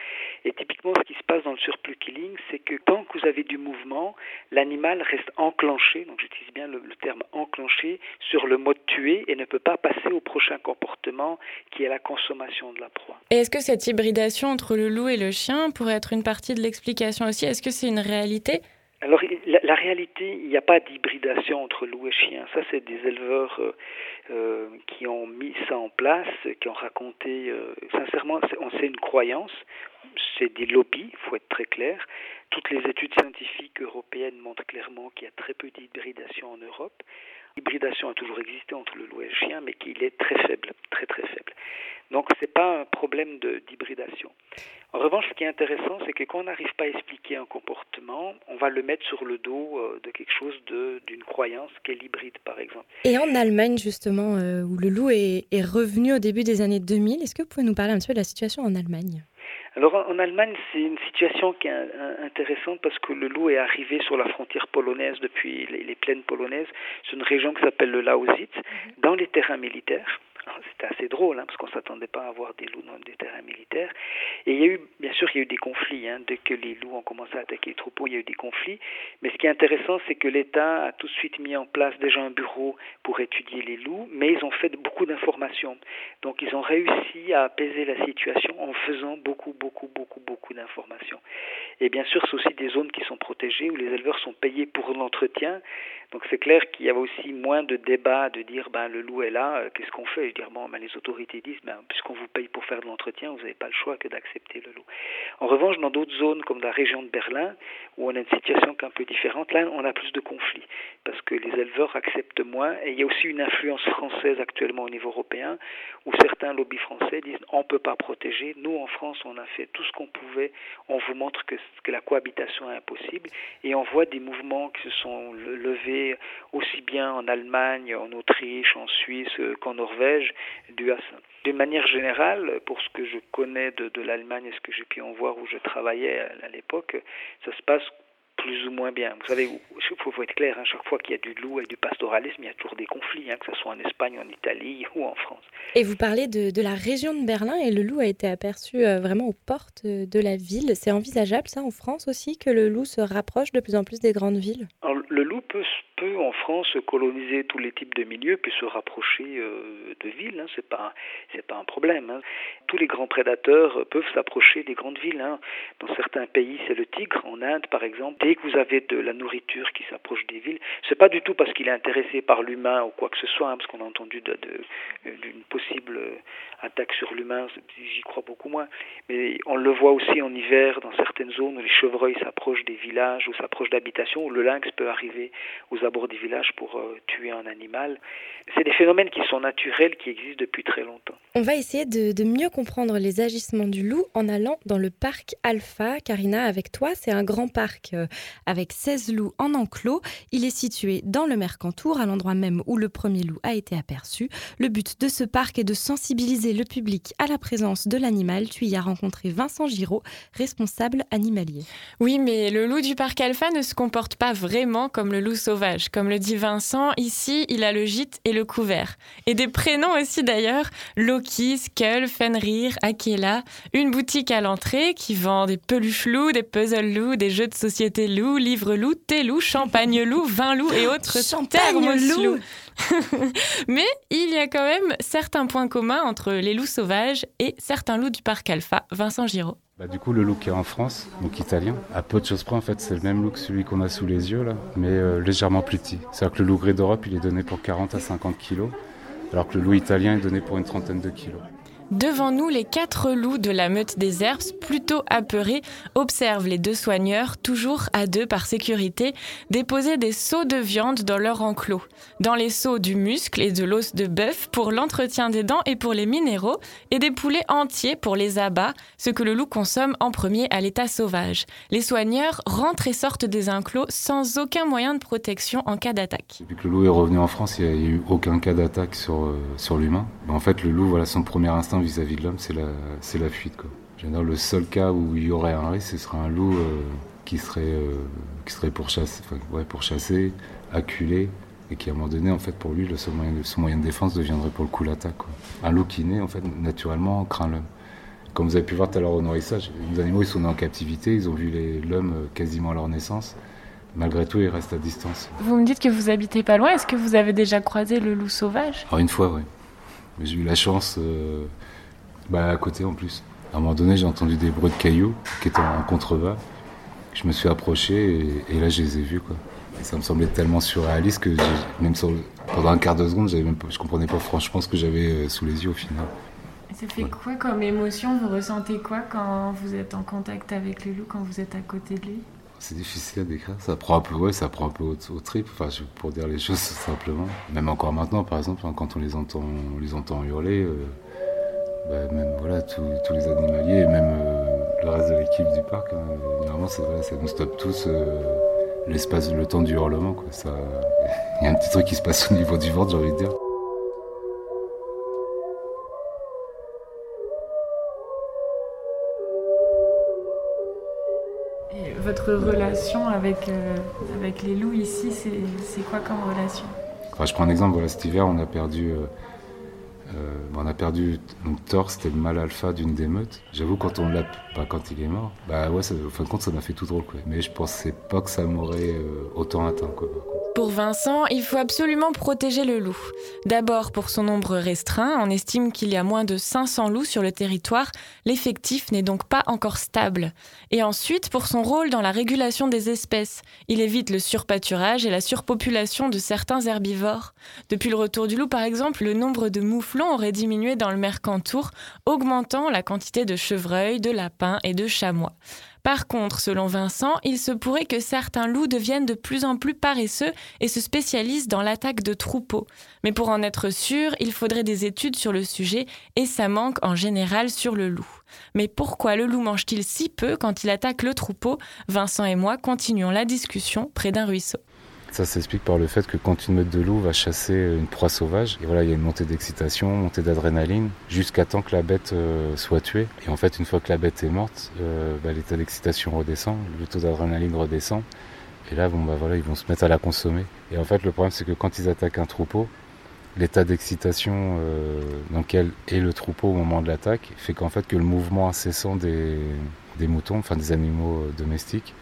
Et typiquement, ce qui se passe dans le surplus killing, c'est que tant que vous avez du mouvement, l'animal reste enclenché, donc j'utilise bien le, terme enclenché, sur le mode tuer et ne peut pas passer au prochain comportement qui est la consommation de la proie. Est-ce que cette hybridation entre le loup et le chien pourrait être une partie de l'explication aussi Est-ce que c'est une réalité? Alors, la, réalité, il n'y a pas d'hybridation entre loup et chien. Ça, c'est des éleveurs euh, euh, qui ont mis ça en place, qui ont raconté. Euh, sincèrement, c'est une croyance. C'est des lobbies, il faut être très clair. Toutes les études scientifiques européennes montrent clairement qu'il y a très peu d'hybridation en Europe. L'hybridation a toujours existé entre le loup et le chien, mais qu'il est très faible, très très faible. Donc ce n'est pas un problème d'hybridation. En revanche, ce qui est intéressant, c'est que quand on n'arrive pas à expliquer un comportement, on va le mettre sur le dos euh, de quelque chose d'une croyance qu'est l'hybride, par exemple. Et en Allemagne, justement, euh, où le loup est, est revenu au début des années 2000, est-ce que vous pouvez nous parler un petit peu de la situation en Allemagne? Alors en Allemagne, c'est une situation qui est intéressante parce que le loup est arrivé sur la frontière polonaise depuis les, plaines polonaises. C'est une région qui s'appelle le Lausitz, mhm. dans les terrains militaires. C'était assez drôle hein, parce qu'on s'attendait pas à avoir des loups dans des terrains militaires. Et il y a eu, bien sûr, il y a eu des conflits. Hein. Dès que les loups ont commencé à attaquer les troupeaux, il y a eu des conflits. Mais ce qui est intéressant, c'est que l'État a tout de suite mis en place déjà un bureau pour étudier les loups, mais ils ont fait beaucoup d'informations. Donc ils ont réussi à apaiser la situation en faisant beaucoup, beaucoup, beaucoup, beaucoup d'informations. Et bien sûr, c'est aussi des zones qui sont protégées où les éleveurs sont payés pour l'entretien. Donc c'est clair qu'il y avait aussi moins de débats de dire ben le loup est là, euh, qu'est-ce qu'on fait? Dire bon ben, les autorités disent ben puisqu'on vous paye pour faire de l'entretien, vous n'avez pas le choix que d'accepter le loup. En revanche, dans d'autres zones comme la région de Berlin où on a une situation qui est un peu différente, là on a plus de conflits parce que les éleveurs acceptent moins et il y a aussi une influence française actuellement au niveau européen où certains lobbies français disent on peut pas protéger, nous en France on a fait tout ce qu'on pouvait, on vous montre que, que la cohabitation est impossible et on voit des mouvements qui se sont levés aussi bien en Allemagne, en Autriche, en Suisse qu'en Norvège à ça. D'une manière générale, pour ce que je connais de, de l'Allemagne et ce que j'ai pu en voir où je travaillais à l'époque, ça se passe plus ou moins bien. Vous savez, il faut, être clair, hein, chaque fois qu'il y a du loup et du pastoralisme, il y a toujours des conflits, hein, que ce soit en Espagne, en Italie ou en France. Et vous parlez de, de la région de Berlin et le loup a été aperçu euh, vraiment aux portes de la ville. C'est envisageable ça en France aussi que le loup se rapproche de plus en plus des grandes villes? Le loup peut, peut en France coloniser tous les types de milieux puis se rapprocher euh, de villes, hein, c'est pas pas un problème. Hein. Tous les grands prédateurs peuvent s'approcher des grandes villes. Hein. Dans certains pays, c'est le tigre. En Inde, par exemple, que vous avez de la nourriture qui s'approche des villes, c'est pas du tout parce qu'il est intéressé par l'humain ou quoi que ce soit, hein, parce qu'on a entendu d'une possible attaque sur l'humain, j'y crois beaucoup moins. Mais on le voit aussi en hiver dans certaines zones où les chevreuils s'approchent des villages ou s'approchent d'habitations, où le lynx peut arriver aux abords du village pour euh, tuer un animal. C'est des phénomènes qui sont naturels, qui existent depuis très longtemps. On va essayer de, de, mieux comprendre les agissements du loup en allant dans le parc Alpha. Karina, avec toi, c'est un grand parc euh, avec 16 loups en enclos. Il est situé dans le Mercantour, à l'endroit même où le premier loup a été aperçu. Le but de ce parc est de sensibiliser le public à la présence de l'animal. Tu y as rencontré Vincent Giraud, responsable animalier. Oui, mais le loup du parc Alpha ne se comporte pas vraiment comme le loup sauvage. Comme le dit Vincent, ici, il a le gîte et le couvert. Et des prénoms aussi d'ailleurs Loki, Skull, Fenrir, Akela. Une boutique à l'entrée qui vend des peluches loups, des puzzles loups, des jeux de société loups, livres loups, thé loups, champagne loup, vin loup et autres thermos loups. Mais il y a quand même certains points communs entre les loups sauvages et certains loups du parc Alpha. Vincent Giraud. Bah, du coup, le loup qui est en France, donc italien, à peu de choses près, en fait, c'est le même loup que celui qu'on a sous les yeux, là, mais euh, légèrement plus petit. C'est-à-dire que le loup gris d'Europe, il est donné pour 40 à 50 kilos, alors que le loup italien est donné pour une trentaine de kilos. Devant nous, les quatre loups de la meute des herbes, plutôt apeurés, observent les deux soigneurs, toujours à deux par sécurité, déposer des seaux de viande dans leur enclos. Dans les seaux du muscle et de l'os de bœuf pour l'entretien des dents et pour les minéraux, et des poulets entiers pour les abats, ce que le loup consomme en premier à l'état sauvage. Les soigneurs rentrent et sortent des enclos sans aucun moyen de protection en cas d'attaque. Depuis que le loup est revenu en France, il n'y a eu aucun cas d'attaque sur, euh, l'humain. En fait, le loup, voilà, son premier instinct vis-à-vis de l'homme, c'est la, c'est la fuite. Quoi. Dire, le seul cas où il y aurait un risque, ce serait un loup euh, qui serait, euh, qui serait pour chasser, enfin, ouais, pour chasser, acculé, et qui à un moment donné, en fait, pour lui, le seul moyen, son moyen de défense deviendrait pour le coup l'attaque. Un loup qui naît, en fait, naturellement, craint l'homme. Comme vous avez pu voir tout à l'heure au nourrissage, les animaux ils sont nés en captivité, ils ont vu l'homme quasiment à leur naissance. Malgré tout, ils restent à distance. Vous me dites que vous habitez pas loin. Est-ce que vous avez déjà croisé le loup sauvage? Alors, Une fois, oui. J'ai eu la chance, euh, bah, à côté en plus. À un moment donné, j'ai entendu des bruits de cailloux qui étaient en contrebas. Je me suis approché et, et là, je les ai vus. Quoi. Et ça me semblait tellement surréaliste que même sur, pendant un quart de seconde, même je comprenais pas franchement ce que j'avais euh, sous les yeux au final. Ça fait ouais. quoi comme émotion? Vous ressentez quoi quand vous êtes en contact avec le loup, quand vous êtes à côté de lui? C'est difficile à décrire. Ça prend un peu, ouais, ça prend un peu au, au trip. Enfin, pour dire les choses simplement. Même encore maintenant, par exemple, hein, quand on les entend, on les entend hurler, euh, bah, même voilà, tous, tous les animaliers et même euh, le reste de l'équipe du parc, hein, normalement, ça, voilà, ça nous stoppe tous euh, l'espace, le temps du hurlement. Quoi. Ça, il y a un petit truc qui se passe au niveau du ventre, j'ai envie de dire. votre relation avec, euh, avec les loups ici, c'est quoi comme relation? Enfin, Je prends un exemple, voilà, cet hiver, on a perdu, euh, on a perdu donc, Thor, c'était le mâle alpha d'une des meutes. J'avoue, quand on l'a, bah, quand il est mort, bah ouais, au fin de compte, ça m'a fait tout drôle. Quoi. Mais je pensais pas que ça m'aurait autant atteint. Quoi. Pour Vincent, il faut absolument protéger le loup. D'abord pour son nombre restreint, on estime qu'il y a moins de 500 loups sur le territoire, l'effectif n'est donc pas encore stable. Et ensuite pour son rôle dans la régulation des espèces, il évite le surpâturage et la surpopulation de certains herbivores. Depuis le retour du loup par exemple, le nombre de mouflons aurait diminué dans le Mercantour, augmentant la quantité de chevreuils, de lapins et de chamois. Par contre, selon Vincent, il se pourrait que certains loups deviennent de plus en plus paresseux et se spécialisent dans l'attaque de troupeaux. Mais pour en être sûr, il faudrait des études sur le sujet et ça manque en général sur le loup. Mais pourquoi le loup mange-t-il si peu quand il attaque le troupeau? Vincent et moi continuons la discussion près d'un ruisseau. Ça s'explique par le fait que quand une meute de loups va chasser une proie sauvage, et voilà, il y a une montée d'excitation, montée d'adrénaline, jusqu'à temps que la bête euh, soit tuée. Et en fait, une fois que la bête est morte, euh, bah, l'état d'excitation redescend, le taux d'adrénaline redescend. Et là, bon, bah voilà, ils vont se mettre à la consommer. Et en fait, le problème, c'est que quand ils attaquent un troupeau, l'état d'excitation euh, dans lequel est le troupeau au moment de l'attaque fait qu'en fait que le mouvement incessant des, moutons, enfin des animaux domestiques,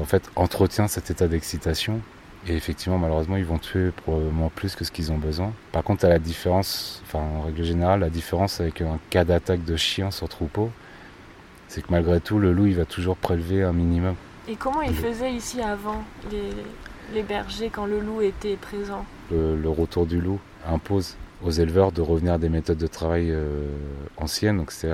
en fait entretient cet état d'excitation et effectivement, malheureusement, ils vont tuer probablement plus que ce qu'ils ont besoin. Par contre, à la différence, enfin, en règle générale, la différence avec un cas d'attaque de chien sur troupeau, c'est que malgré tout, le loup, il va toujours prélever un minimum. Et comment ils faisaient ici avant, les, les bergers, quand le loup était présent? Le, le, retour du loup impose aux éleveurs de revenir à des méthodes de travail euh, anciennes, donc c'est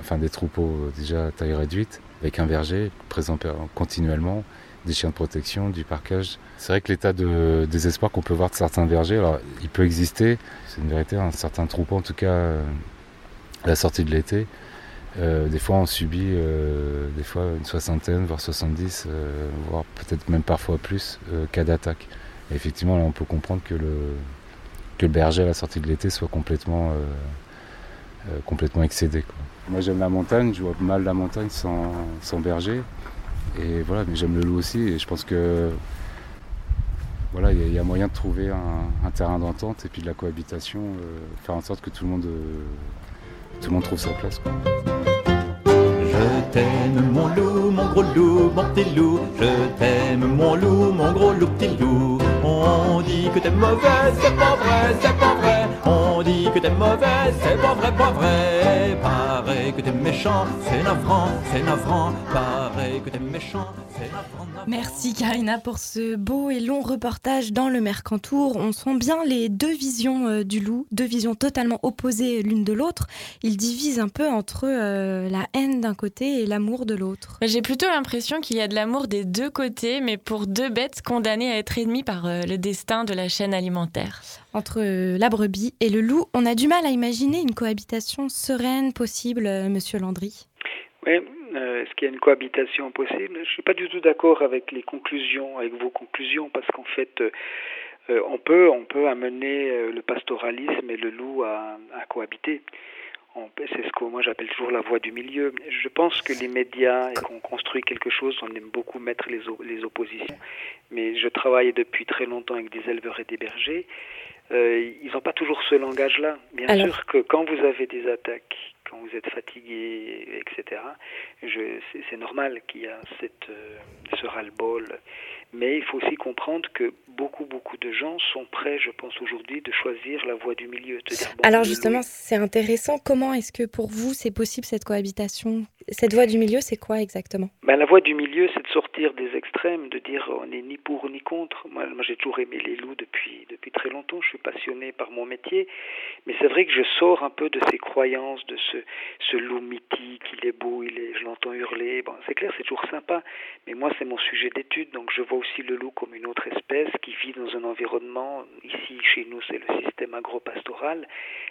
enfin des troupeaux déjà à taille réduite, avec un berger présent continuellement, des chiens de protection, du parquage. C'est vrai que l'état de désespoir qu'on peut voir de certains bergers, alors il peut exister, c'est une vérité, un certain troupeau en tout cas euh, à la sortie de l'été. Euh, des fois on subit euh, des fois une soixantaine, voire 70, voire peut-être même parfois plus cas d'attaque. effectivement là on peut comprendre que le, que le berger à la sortie de l'été soit complètement, complètement excédé. Moi j'aime la montagne, je vois mal la montagne sans, sans berger. Et voilà, mais j'aime le loup aussi et je pense que voilà, il y, a moyen de trouver un, terrain d'entente et puis de la cohabitation, euh, faire en sorte que tout le monde, euh, tout le monde trouve sa place. Je t'aime mon loup, mon gros loup, mon petit loup. Je t'aime mon loup, mon gros loup, petit loup. On dit que t'es mauvais, c'est pas vrai, c'est pas vrai. On dit que t'es mauvais, c'est pas vrai, pas vrai. Pareil que t'es méchant, c'est navrant, c'est navrant. Pareil que t'es méchant, c'est navrant. Merci Karina pour ce beau et long reportage dans le Mercantour. On sent bien les deux visions euh, du loup, deux visions totalement opposées l'une de l'autre. Il divise un peu entre euh, la haine d'un côté et l'amour de l'autre. J'ai plutôt l'impression qu'il y a de l'amour des deux côtés, mais pour deux bêtes condamnées à être ennemies par euh, le destin de la chaîne alimentaire. Entre la brebis et le loup, on a du mal à imaginer une cohabitation sereine possible, monsieur Landry. Oui, euh, est-ce qu'il y a une cohabitation possible? Je ne suis pas du tout d'accord avec les conclusions, avec vos conclusions, parce qu'en fait, euh, euh, on peut on peut amener le pastoralisme et le loup à, à cohabiter. C'est ce que moi j'appelle toujours la voie du milieu. Je pense que les médias et qu'on construit quelque chose, on aime beaucoup mettre les, les oppositions. Mais je travaille depuis très longtemps avec des éleveurs et des bergers. ils n'ont pas toujours ce langage-là. Bien sûr que quand vous avez des attaques quand vous êtes fatigué, etc. C'est normal qu'il y a cette, euh, ce ras-le-bol. Mais il faut aussi comprendre que beaucoup, beaucoup de gens sont prêts, je pense aujourd'hui, de choisir la voie du milieu. Alors justement, c'est intéressant. Comment est-ce que pour vous, c'est possible cette cohabitation? Cette voie du milieu, c'est quoi exactement? Ben, La voie du milieu, c'est de sortir des extrêmes, de dire on n'est ni pour ni contre. Moi, moi j'ai toujours aimé les loups depuis, depuis très longtemps. Je suis passionné par mon métier. Mais c'est vrai que je sors un peu de ces croyances, de ce, ce loup mythique, il est beau, il est, je l'entends hurler. Bon, c'est clair, c'est toujours sympa. Mais moi, c'est mon sujet d'étude, donc je vois aussi le loup comme une autre espèce qui vit dans un environnement. Ici, chez nous, c'est le système agropastoral,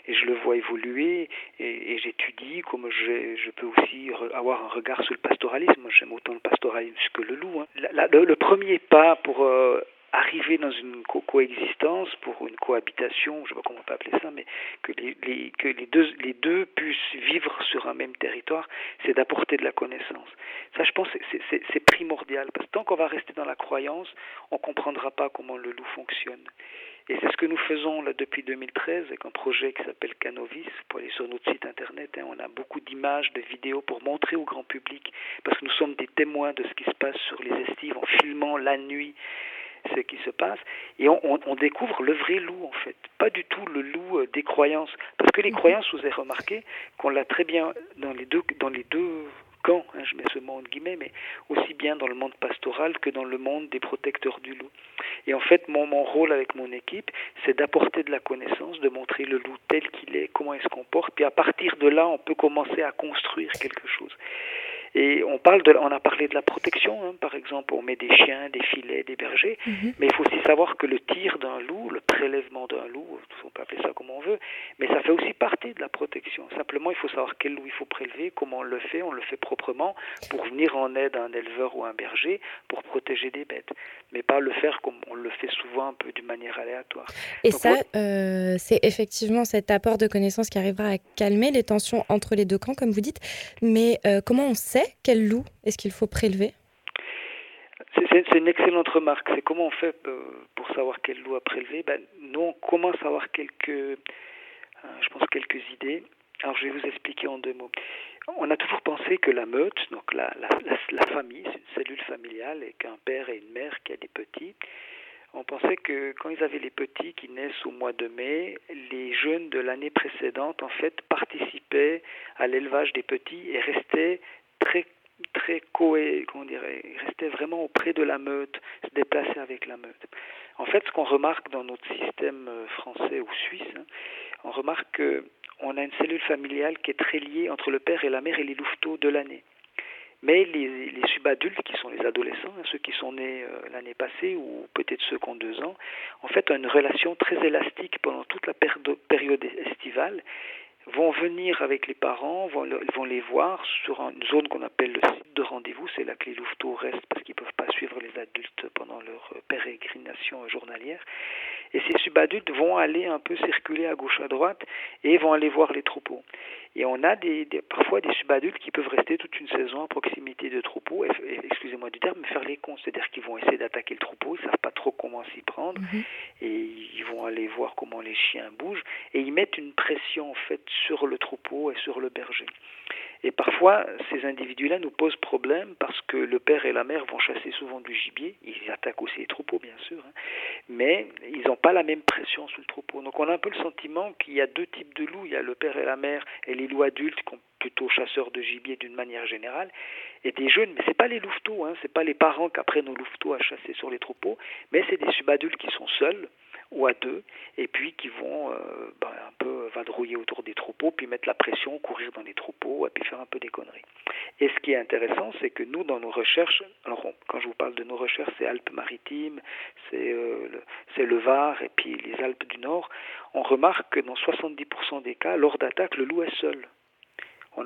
et je le vois évoluer, et, j'étudie comme je, peux aussi avoir un regard sur le pastoralisme. J'aime autant le pastoralisme que le loup. Hein. le, premier pas pour euh, arriver dans une coexistence, pour une cohabitation, je ne sais pas comment on peut appeler ça, mais que les, deux puissent vivre sur un même territoire, c'est d'apporter de la connaissance. Ça, je pense, c'est primordial, parce que tant qu'on va rester dans la croyance, on ne comprendra pas comment le loup fonctionne. Et c'est ce que nous faisons là depuis 2013 avec un projet qui s'appelle Canovis. Pour aller sur notre site internet, hein, on a beaucoup d'images, de vidéos pour montrer au grand public, parce que nous sommes des témoins de ce qui se passe sur les estives en filmant la nuit ce qui se passe, et on, on, découvre le vrai loup en fait, pas du tout le loup euh, des croyances, parce que les mhm. croyances, vous avez remarqué qu'on l'a très bien dans les deux, dans les deux camps, hein, je mets ce mot en guillemets, mais aussi bien dans le monde pastoral que dans le monde des protecteurs du loup. Et en fait, mon, mon rôle avec mon équipe, c'est d'apporter de la connaissance, de montrer le loup tel qu'il est, comment il se comporte, puis à partir de là, on peut commencer à construire quelque chose. Et on, parle de, on a parlé de la protection, hein. par exemple, on met des chiens, des filets, des bergers, mhm. mais il faut aussi savoir que le tir d'un loup, le prélèvement d'un loup, on peut appeler ça comme on veut, mais ça fait aussi partie de la protection. Simplement, il faut savoir quel loup il faut prélever, comment on le fait, on le fait proprement pour venir en aide à un éleveur ou un berger pour protéger des bêtes, mais pas le faire comme on le fait souvent un peu d'une manière aléatoire. Et ça, euh, c'est effectivement cet apport de connaissances qui arrivera à calmer les tensions entre les deux camps, comme vous dites, mais euh, comment on sait quel loup est-ce qu'il faut prélever? C'est une excellente remarque. C'est comment on fait euh, pour savoir quel loup à prélever? Ben, Nous, on commence à avoir quelques, euh, je pense, quelques idées. Alors, je vais vous expliquer en deux mots. On a toujours pensé que la meute, donc la, famille, c'est une cellule familiale, et qu'un père et une mère qui a des petits. On pensait que quand ils avaient les petits qui naissent au mois de mai, les jeunes de l'année précédente, en fait, participaient à l'élevage des petits et restaient très très coé, comment dirait, restait vraiment auprès de la meute, se déplacer avec la meute. En fait, ce qu'on remarque dans notre système euh, français ou suisse, hein, on remarque qu'on a une cellule familiale qui est très liée entre le père et la mère et les louveteaux de l'année. Mais les, les subadultes, qui sont les adolescents, hein, ceux qui sont nés euh, l'année passée ou peut-être ceux qui ont deux ans, en fait, ont une relation très élastique pendant toute la période estivale vont venir avec les parents, vont, vont les voir sur une zone qu'on appelle le site de rendez-vous. C'est là que les louveteaux restent parce qu'ils ne peuvent pas suivre les adultes pendant leur euh, pérégrination journalière. Et ces subadultes vont aller un peu circuler à gauche à droite et vont aller voir les troupeaux. Et on a des, des- parfois des subadultes qui peuvent rester toute une saison à proximité de troupeaux, et, et- excusez-moi du terme, mais faire les cons. C'est-à-dire qu'ils vont essayer d'attaquer le troupeau, ils ne savent pas trop comment s'y prendre, et ils vont aller voir comment les chiens bougent, et ils mettent une pression en fait sur le troupeau et sur le berger. Et parfois, ces individus-là nous posent problème parce que le père et la mère vont chasser souvent du gibier. Ils attaquent aussi les troupeaux, bien sûr, hein. mais ils n'ont pas la même pression sur le troupeau. Donc on a un peu le sentiment qu'il y a deux types de loups. Il y a le père et la mère et les loups adultes, qui sont plutôt chasseurs de gibier d'une manière générale, et des jeunes. Mais c'est pas les louveteaux, hein. c'est pas les parents qui apprennent aux louveteaux à chasser sur les troupeaux, mais c'est des subadultes qui sont seuls ou à deux, et puis qui vont euh, ben, un peu vadrouiller autour des troupeaux, puis mettre la pression, courir dans les troupeaux, et puis faire un peu des conneries. Et ce qui est intéressant, c'est que nous, dans nos recherches, alors quand je vous parle de nos recherches, c'est Alpes-Maritimes, c'est euh, le Var, et puis les Alpes du Nord, on remarque que dans 70% des cas, lors d'attaque, le loup est seul.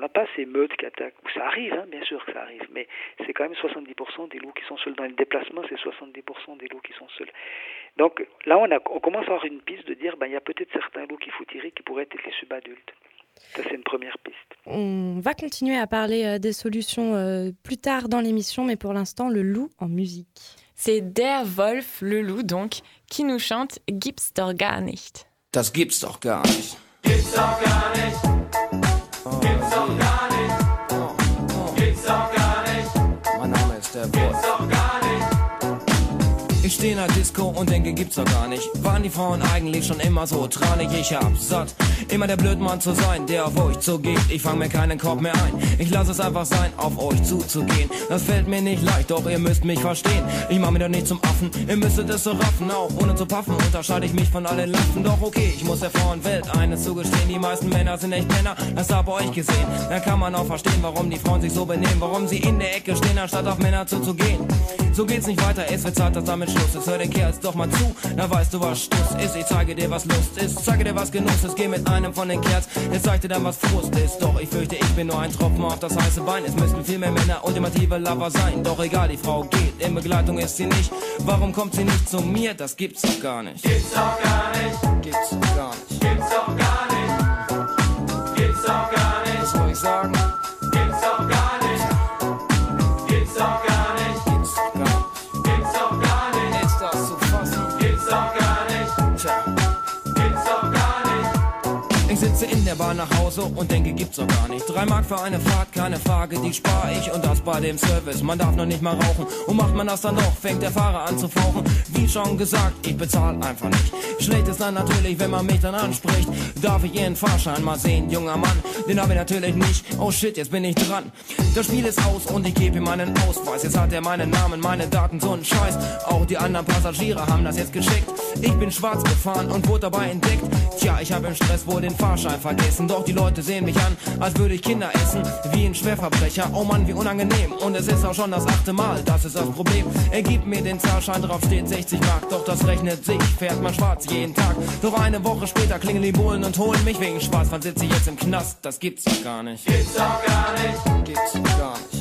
N'a pas ces meutes qui attaquent. Ça arrive, hein, bien sûr que ça arrive, mais c'est quand même 70% des loups qui sont seuls. Dans le déplacement, c'est 70% des loups qui sont seuls. Donc là, on, a, on commence à avoir une piste de dire, ben, il y a peut-être certains loups qu'il faut tirer qui pourraient être les subadultes. Ça, c'est une première piste. On va continuer à parler euh, des solutions euh, plus tard dans l'émission, mais pour l'instant, le loup en musique. C'est Der Wolf, le loup donc, qui nous chante Gibt's doch gar nicht. Das gibt's doch gar nicht. Gibt's doch gar nicht. Steh in der Disco und denke, gibt's doch gar nicht. Waren die Frauen eigentlich schon immer so tranig? Ich hab's satt, immer der Blödmann zu sein, der auf euch zugeht. Ich fang mir keinen Korb mehr ein. Ich lass es einfach sein, auf euch zuzugehen. Das fällt mir nicht leicht, doch ihr müsst mich verstehen. Ich mach mir doch nicht zum Affen, ihr müsstet es so raffen. Auch ohne zu paffen unterscheide ich mich von allen Laffen. Doch okay, ich muss der Frauenwelt eines zugestehen. Die meisten Männer sind echt Männer, das hab euch gesehen. Dann kann man auch verstehen, warum die Frauen sich so benehmen. Warum sie in der Ecke stehen, anstatt auf Männer zuzugehen. So geht's nicht weiter, es wird Zeit, dass damit Schluss ist. Hör den Kerls doch mal zu, dann weißt du, was Stuss ist. Ich zeige dir, was Lust ist, zeige dir, was Genuss ist. Geh mit einem von den Kerls, der zeigt dir dann, was Frust ist. Doch ich fürchte, ich bin nur ein Tropfen auf das heiße Bein. Es müssten viel mehr Männer ultimative Lover sein. Doch egal, die Frau geht, in Begleitung ist sie nicht. Warum kommt sie nicht zu mir? Das gibt's doch gar nicht. Gibt's doch gar nicht. Gibt's doch gar nicht. Gibt's doch gar nicht. Gibt's doch gar nicht. Ich sitze in der Bahn nach Hause und denke, gibt's doch gar nicht. Drei Mark für eine Fahrt, keine Frage, die spar ich und das bei dem Service. Man darf noch nicht mal rauchen und macht man das dann doch, fängt der Fahrer an zu fauchen. Wie schon gesagt, ich bezahl einfach nicht. Schlecht ist dann natürlich, wenn man mich dann anspricht. Darf ich Ihren Fahrschein mal sehen, junger Mann? Den hab ich natürlich nicht. Oh shit, jetzt bin ich dran. Das Spiel ist aus und ich gebe ihm meinen Ausweis. Jetzt hat er meinen Namen, meine Daten, so ein Scheiß. Auch die anderen Passagiere haben das jetzt geschickt. Ich bin schwarz gefahren und wurde dabei entdeckt. Tja, ich habe im Stress wohl den Fahrschein vergessen. Doch die Leute sehen mich an, als würde ich Kinder essen. Wie ein Schwerverbrecher. Oh Mann, wie unangenehm. Und es ist auch schon das achte Mal, das ist das Problem. Er gibt mir den Zahlschein, drauf steht 60 Mark. Doch das rechnet sich, fährt man schwarz jeden Tag. Doch eine Woche später klingeln die Bullen und holen mich wegen Spaß. Wann sitze ich jetzt im Knast? Das gibt's doch gar nicht. Gibt's doch gar nicht. Gibt's doch gar nicht.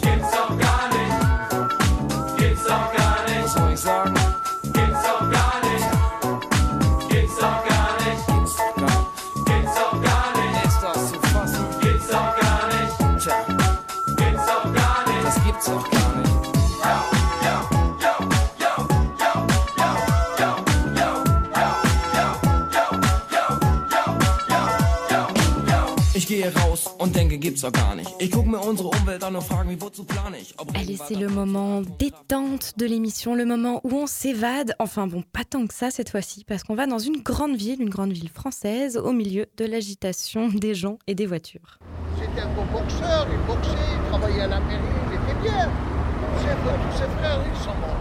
Und denke, gibt's doch gar nicht. Ich gucke mir unsere Umwelt an und frage mich, wozu plane ich? Ob Allez, c'est le moment détente de l'émission, le moment où on s'évade. Enfin bon, pas tant que ça cette fois-ci, parce qu'on va dans une grande ville, une grande ville française, au milieu de l'agitation des gens et des voitures. C'était un bon boxeur, il boxait, il travaillait à la mairie, il était bien. Tous ses, tous ses frères, ils sont morts.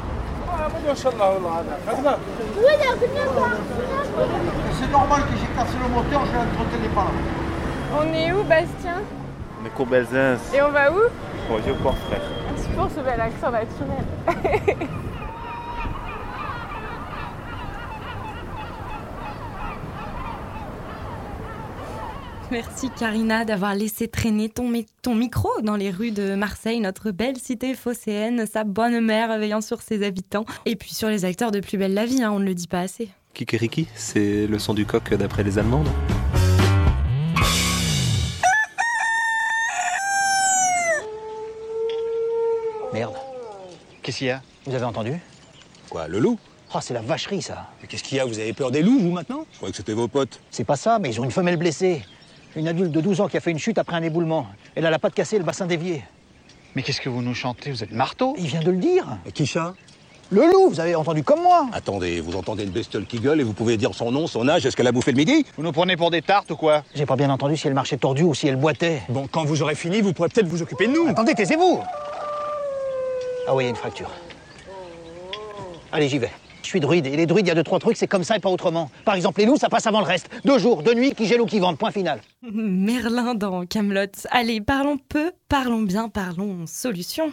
C'est normal que j'ai cassé le moteur, je l'ai entretenu pas là. On est où, Bastien? On est Courbelzins, Et on va où? Au vieux port frère. pour ce bel accent naturel. Merci Karina d'avoir laissé traîner ton, ton, micro dans les rues de Marseille, notre belle cité phocéenne, sa bonne mère veillant sur ses habitants, et puis sur les acteurs de Plus belle la vie, hein, on ne le dit pas assez. Kikeriki, c'est le son du coq d'après les Allemandes Qu'est-ce qu'il y a Vous avez entendu Quoi, le loup Oh, c'est la vacherie, ça. Mais qu'est-ce qu'il y a Vous avez peur des loups, vous, maintenant Je croyais que c'était vos potes. C'est pas ça, mais ils ont une femelle blessée. Une adulte de 12 ans qui a fait une chute après un éboulement. Elle a la patte cassée et le bassin dévié. Mais qu'est-ce que vous nous chantez Vous êtes marteau Il vient de le dire. Et qui ça Le loup, vous avez entendu comme moi. Attendez, vous entendez une bestiole qui gueule et vous pouvez dire son nom, son âge, est-ce qu'elle a bouffé le midi Vous nous prenez pour des tartes ou quoi J'ai pas bien entendu si elle marchait tordue ou si elle boitait. Bon, quand vous aurez fini, vous pourrez peut-être vous occuper de nous. Attendez, taisez-vous Ah oui, il y a une fracture. Allez, j'y vais. Je suis druide, et les druides, il y a deux, trois trucs, c'est comme ça et pas autrement. Par exemple, les loups, ça passe avant le reste. Deux jours, deux nuits, qui gèle ou qui vente, point final. Merlin dans Camelot. Allez, parlons peu, parlons bien, parlons solution.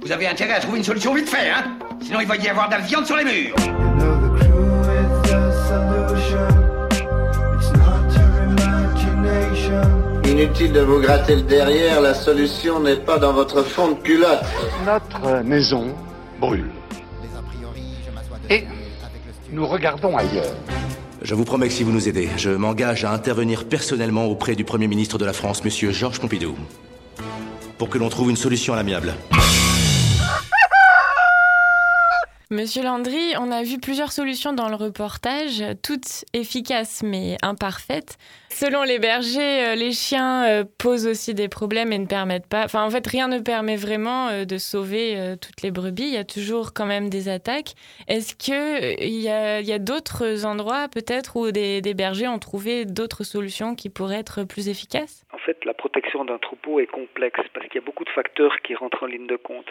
Vous avez intérêt à trouver une solution vite fait, hein? Sinon, il va y avoir de la viande sur les murs. Inutile de vous gratter le derrière, la solution n'est pas dans votre fond de culotte. Notre maison brûle. Et nous regardons ailleurs. Je vous promets que si vous nous aidez, je m'engage à intervenir personnellement auprès du Premier ministre de la France, Monsieur Georges Pompidou, pour que l'on trouve une solution à l'amiable. Monsieur Landry, on a vu plusieurs solutions dans le reportage, toutes efficaces mais imparfaites. Selon les bergers, euh, les chiens euh, posent aussi des problèmes et ne permettent pas. Enfin, en fait, rien ne permet vraiment euh, de sauver toutes les brebis. Il y a toujours quand même des attaques. Est-ce qu'il y a, d'autres endroits, peut-être, où des, des bergers ont trouvé d'autres solutions qui pourraient être plus efficaces? En fait, la protection d'un troupeau est complexe parce qu'il y a beaucoup de facteurs qui rentrent en ligne de compte.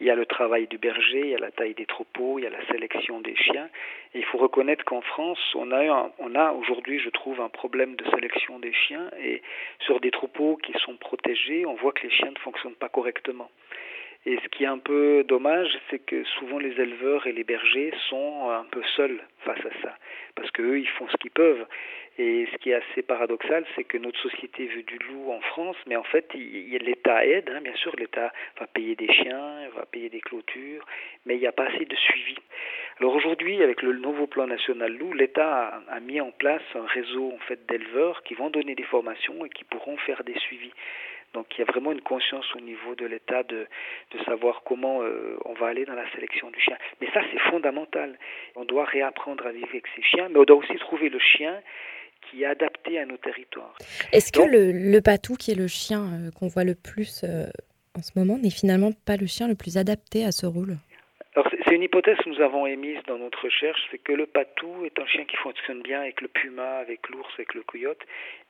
Il y a le travail du berger, il y a la taille des troupeaux, il y a la sélection des chiens. Et il faut reconnaître qu'en France, on a, un, on a aujourd'hui, je trouve, un problème de sélection des chiens. Et sur des troupeaux qui sont protégés, on voit que les chiens ne fonctionnent pas correctement. Et ce qui est un peu dommage, c'est que souvent les éleveurs et les bergers sont un peu seuls face à ça, parce qu'eux, ils font ce qu'ils peuvent. Et ce qui est assez paradoxal, c'est que notre société veut du loup en France, mais en fait, l'État aide, hein, bien sûr, l'État va payer des chiens, va payer des clôtures, mais il n'y a pas assez de suivi. Alors aujourd'hui, avec le nouveau plan national loup, l'État a, mis en place un réseau en fait d'éleveurs qui vont donner des formations et qui pourront faire des suivis. Donc il y a vraiment une conscience au niveau de l'État de, de savoir comment euh, on va aller dans la sélection du chien. Mais ça, c'est fondamental. On doit réapprendre à vivre avec ces chiens, mais on doit aussi trouver le chien qui est adapté à nos territoires. Est-ce que le, le, patou, qui est le chien euh, qu'on voit le plus euh, en ce moment, n'est finalement pas le chien le plus adapté à ce rôle? Alors c'est une hypothèse que nous avons émise dans notre recherche, c'est que le patou est un chien qui fonctionne bien avec le puma, avec l'ours, avec le coyote,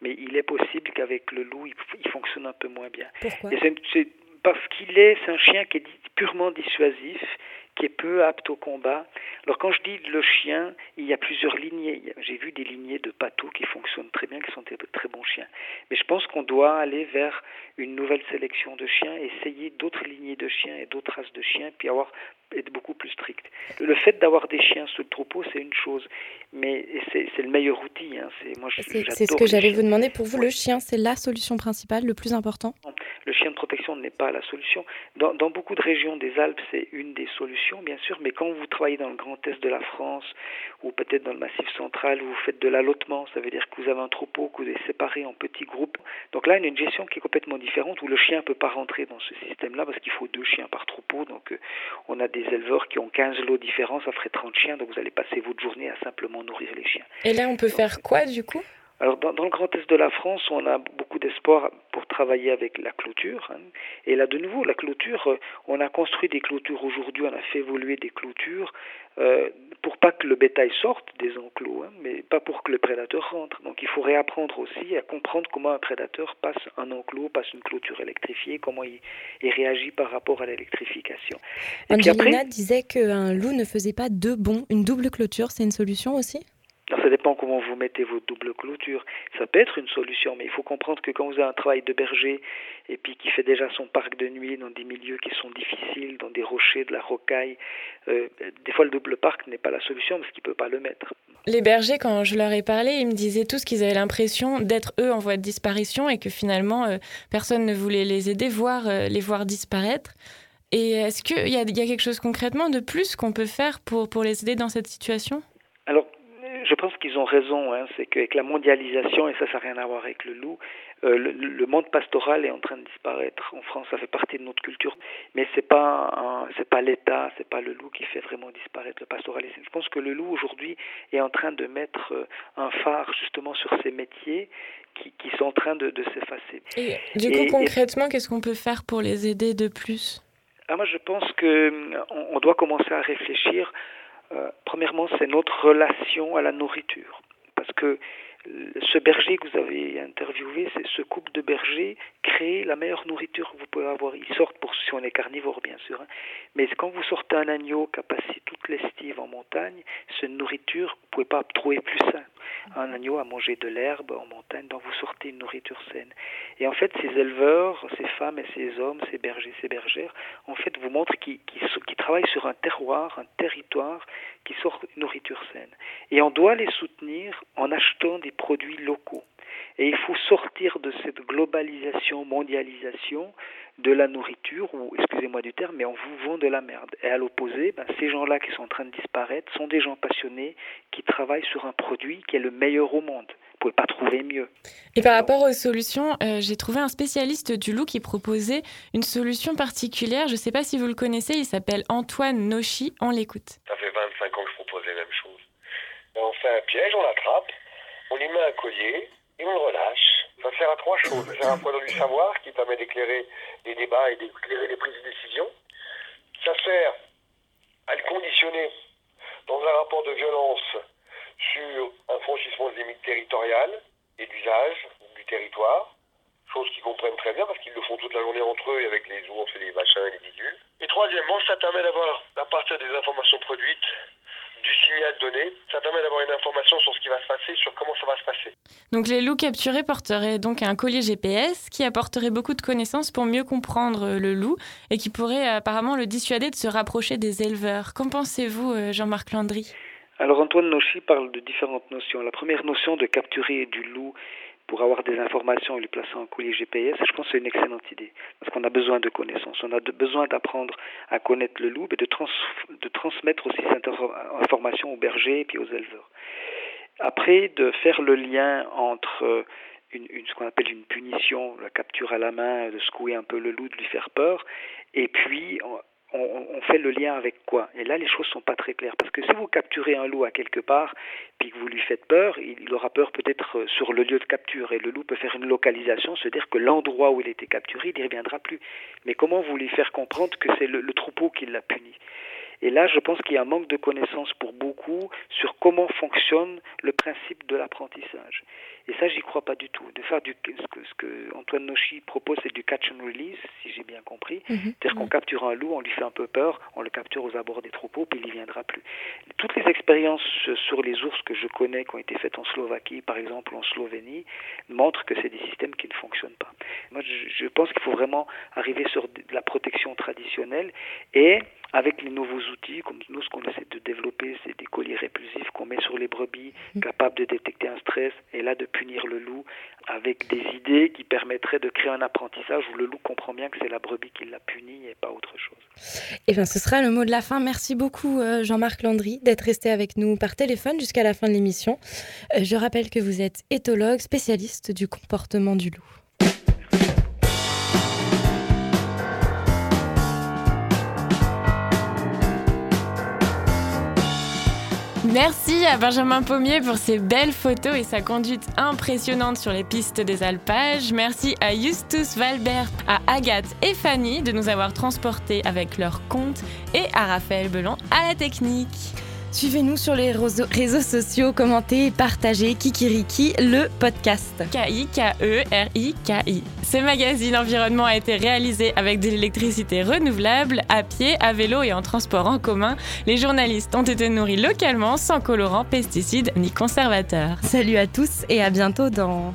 mais il est possible qu'avec le loup, il, il, fonctionne un peu moins bien. Pourquoi? Et parce qu'il est, c'est un chien qui est purement dissuasif, qui est peu apte au combat. Alors quand je dis le chien, il y a plusieurs lignées. J'ai vu des lignées de patous qui fonctionnent très bien, qui sont des très bons chiens. Mais je pense qu'on doit aller vers une nouvelle sélection de chiens, essayer d'autres lignées de chiens et d'autres races de chiens, puis avoir être beaucoup plus strict. Le fait d'avoir des chiens sous le troupeau, c'est une chose, mais c'est le meilleur outil. Hein. C'est ce que j'allais vous demander. Pour vous, le chien, c'est la solution principale, le plus important? Le chien de protection n'est pas la solution. Dans, dans beaucoup de régions des Alpes, c'est une des solutions, bien sûr, mais quand vous travaillez dans le grand est de la France ou peut-être dans le massif central, où vous faites de l'allotement, ça veut dire que vous avez un troupeau que vous avez séparé en petits groupes. Donc là, il y a une gestion qui est complètement différente où le chien ne peut pas rentrer dans ce système-là parce qu'il faut deux chiens par troupeau. Donc euh, on a des éleveurs qui ont 15 lots différents, ça ferait 30 chiens, donc vous allez passer votre journée à simplement nourrir les chiens. Et là, on peut faire quoi du coup? Alors dans, dans, le Grand Est de la France, on a beaucoup d'espoir pour travailler avec la clôture. Hein. Et là de nouveau, la clôture, on a construit des clôtures aujourd'hui, on a fait évoluer des clôtures euh, pour pas que le bétail sorte des enclos, hein, mais pas pour que le prédateur rentre. Donc il faut réapprendre aussi à comprendre comment un prédateur passe un enclos, passe une clôture électrifiée, comment il, il réagit par rapport à l'électrification. Angelina après, disait qu'un loup ne faisait pas deux bons, une double clôture, c'est une solution aussi? Alors ça dépend comment vous mettez vos doubles clôtures. Ça peut être une solution, mais il faut comprendre que quand vous avez un travail de berger et puis qui fait déjà son parc de nuit dans des milieux qui sont difficiles, dans des rochers, de la rocaille, euh, des fois le double parc n'est pas la solution parce qu'il ne peut pas le mettre. Les bergers, quand je leur ai parlé, ils me disaient tous qu'ils avaient l'impression d'être eux en voie de disparition et que finalement euh, personne ne voulait les aider, voire euh, les voir disparaître. Et est-ce qu'il y, y a quelque chose concrètement de plus qu'on peut faire pour, pour les aider dans cette situation? Je pense qu'ils ont raison. Hein, c'est qu'avec la mondialisation, et ça, ça n'a rien à voir avec le loup, euh, le, le, monde pastoral est en train de disparaître en France. Ça fait partie de notre culture, mais c'est pas c'est pas l'État, c'est pas le loup qui fait vraiment disparaître le pastoralisme. Je pense que le loup aujourd'hui est en train de mettre euh, un phare justement sur ces métiers qui, qui sont en train de, de s'effacer. Et du coup, et, concrètement, qu'est-ce qu'on peut faire pour les aider de plus? Ah, Moi, je pense que on, on doit commencer à réfléchir euh, premièrement, c'est notre relation à la nourriture. Parce que ce berger que vous avez interviewé, c'est ce couple de bergers crée la meilleure nourriture que vous pouvez avoir. Ils sortent pour si on est carnivore, bien sûr. Hein. Mais quand vous sortez un agneau qui a passé toute l'estive en montagne, cette nourriture, vous ne pouvez pas trouver plus sain. Un agneau a mangé de l'herbe en montagne, donc vous sortez une nourriture saine. Et en fait, ces éleveurs, ces femmes et ces hommes, ces bergers, ces bergères, en fait, vous montrent qu'ils qu qu travaillent sur un terroir, un territoire qui sort une nourriture saine. Et on doit les soutenir en achetant des produits locaux. Et il faut sortir de cette globalisation, mondialisation de la nourriture, ou excusez-moi du terme, mais on vous vend de la merde. Et à l'opposé, ben, ces gens-là qui sont en train de disparaître sont des gens passionnés qui travaillent sur un produit qui est le meilleur au monde. Vous pouvez pas trouver mieux. Et par rapport aux solutions, euh, j'ai trouvé un spécialiste du loup qui proposait une solution particulière. Je ne sais pas si vous le connaissez, il s'appelle Antoine Nochi. On l'écoute. Ça fait 25 ans que je propose les mêmes choses. On fait un piège, on l'attrape, on y met un collier et on le relâche. Ça sert à trois choses. Ça sert à un point de vue savoir qui permet d'éclairer les débats et d'éclairer les prises de décision. Ça sert à le conditionner dans un rapport de violence sur un franchissement de limites territoriales et d'usage du territoire, chose qu'ils comprennent très bien parce qu'ils le font toute la journée entre eux et avec les ours et les machins et les bidules. Et troisièmement, ça permet d'avoir, à partir des informations produites, du signal donné, ça permet d'avoir une information sur ce qui va se passer, sur comment ça va se passer. Donc les loups capturés porteraient donc un collier GPS qui apporterait beaucoup de connaissances pour mieux comprendre le loup et qui pourrait apparemment le dissuader de se rapprocher des éleveurs. Qu'en pensez-vous, Jean-Marc Landry? Alors Antoine Nochi parle de différentes notions. La première notion de capturer du loup pour avoir des informations et lui placer un collier GPS, je pense que c'est une excellente idée. Parce qu'on a besoin de connaissances. On a besoin d'apprendre à connaître le loup et de, trans, de transmettre aussi cette information aux bergers et puis aux éleveurs. Après, de faire le lien entre une, une, ce qu'on appelle une punition, la capture à la main, de secouer un peu le loup, de lui faire peur, et puis on, fait le lien avec quoi Et là, les choses sont pas très claires. Parce que si vous capturez un loup à quelque part, puis que vous lui faites peur, il aura peur peut-être sur le lieu de capture. Et le loup peut faire une localisation, se dire que l'endroit où il était capturé, il n'y reviendra plus. Mais comment vous lui faire comprendre que c'est le, le troupeau qui l'a puni? Et là, je pense qu'il y a un manque de connaissances pour beaucoup sur comment fonctionne le principe de l'apprentissage. Et ça, j'y crois pas du tout. De faire du, ce, que, ce que Antoine Nochi propose, c'est du catch and release, si j'ai bien compris. Mm -hmm. C'est-à-dire qu'on capture un loup, on lui fait un peu peur, on le capture aux abords des troupeaux, puis il n'y viendra plus. Toutes les expériences sur les ours que je connais, qui ont été faites en Slovaquie, par exemple, en Slovénie, montrent que c'est des systèmes qui ne fonctionnent pas. Moi, je, je pense qu'il faut vraiment arriver sur de la protection traditionnelle et avec les nouveaux outils, comme nous, ce qu'on essaie de développer, c'est des colliers répulsifs qu'on met sur les brebis, mmh. capables de détecter un stress, et là de punir le loup avec des idées qui permettraient de créer un apprentissage où le loup comprend bien que c'est la brebis qui l'a puni et pas autre chose. Et bien, ce sera le mot de la fin. Merci beaucoup, Jean-Marc Landry, d'être resté avec nous par téléphone jusqu'à la fin de l'émission. Je rappelle que vous êtes éthologue, spécialiste du comportement du loup. Merci à Benjamin Pommier pour ses belles photos et sa conduite impressionnante sur les pistes des alpages. Merci à Justus Valbert, à Agathe et Fanny de nous avoir transportés avec leurs contes et à Raphaël Belon à la technique. Suivez-nous sur les réseaux sociaux, commentez, partagez Kikiriki, le podcast. K-I-K-E-R-I-K-I. Ce magazine environnement a été réalisé avec de l'électricité renouvelable, à pied, à vélo et en transport en commun. Les journalistes ont été nourris localement, sans colorants, pesticides ni conservateurs. Salut à tous et à bientôt dans...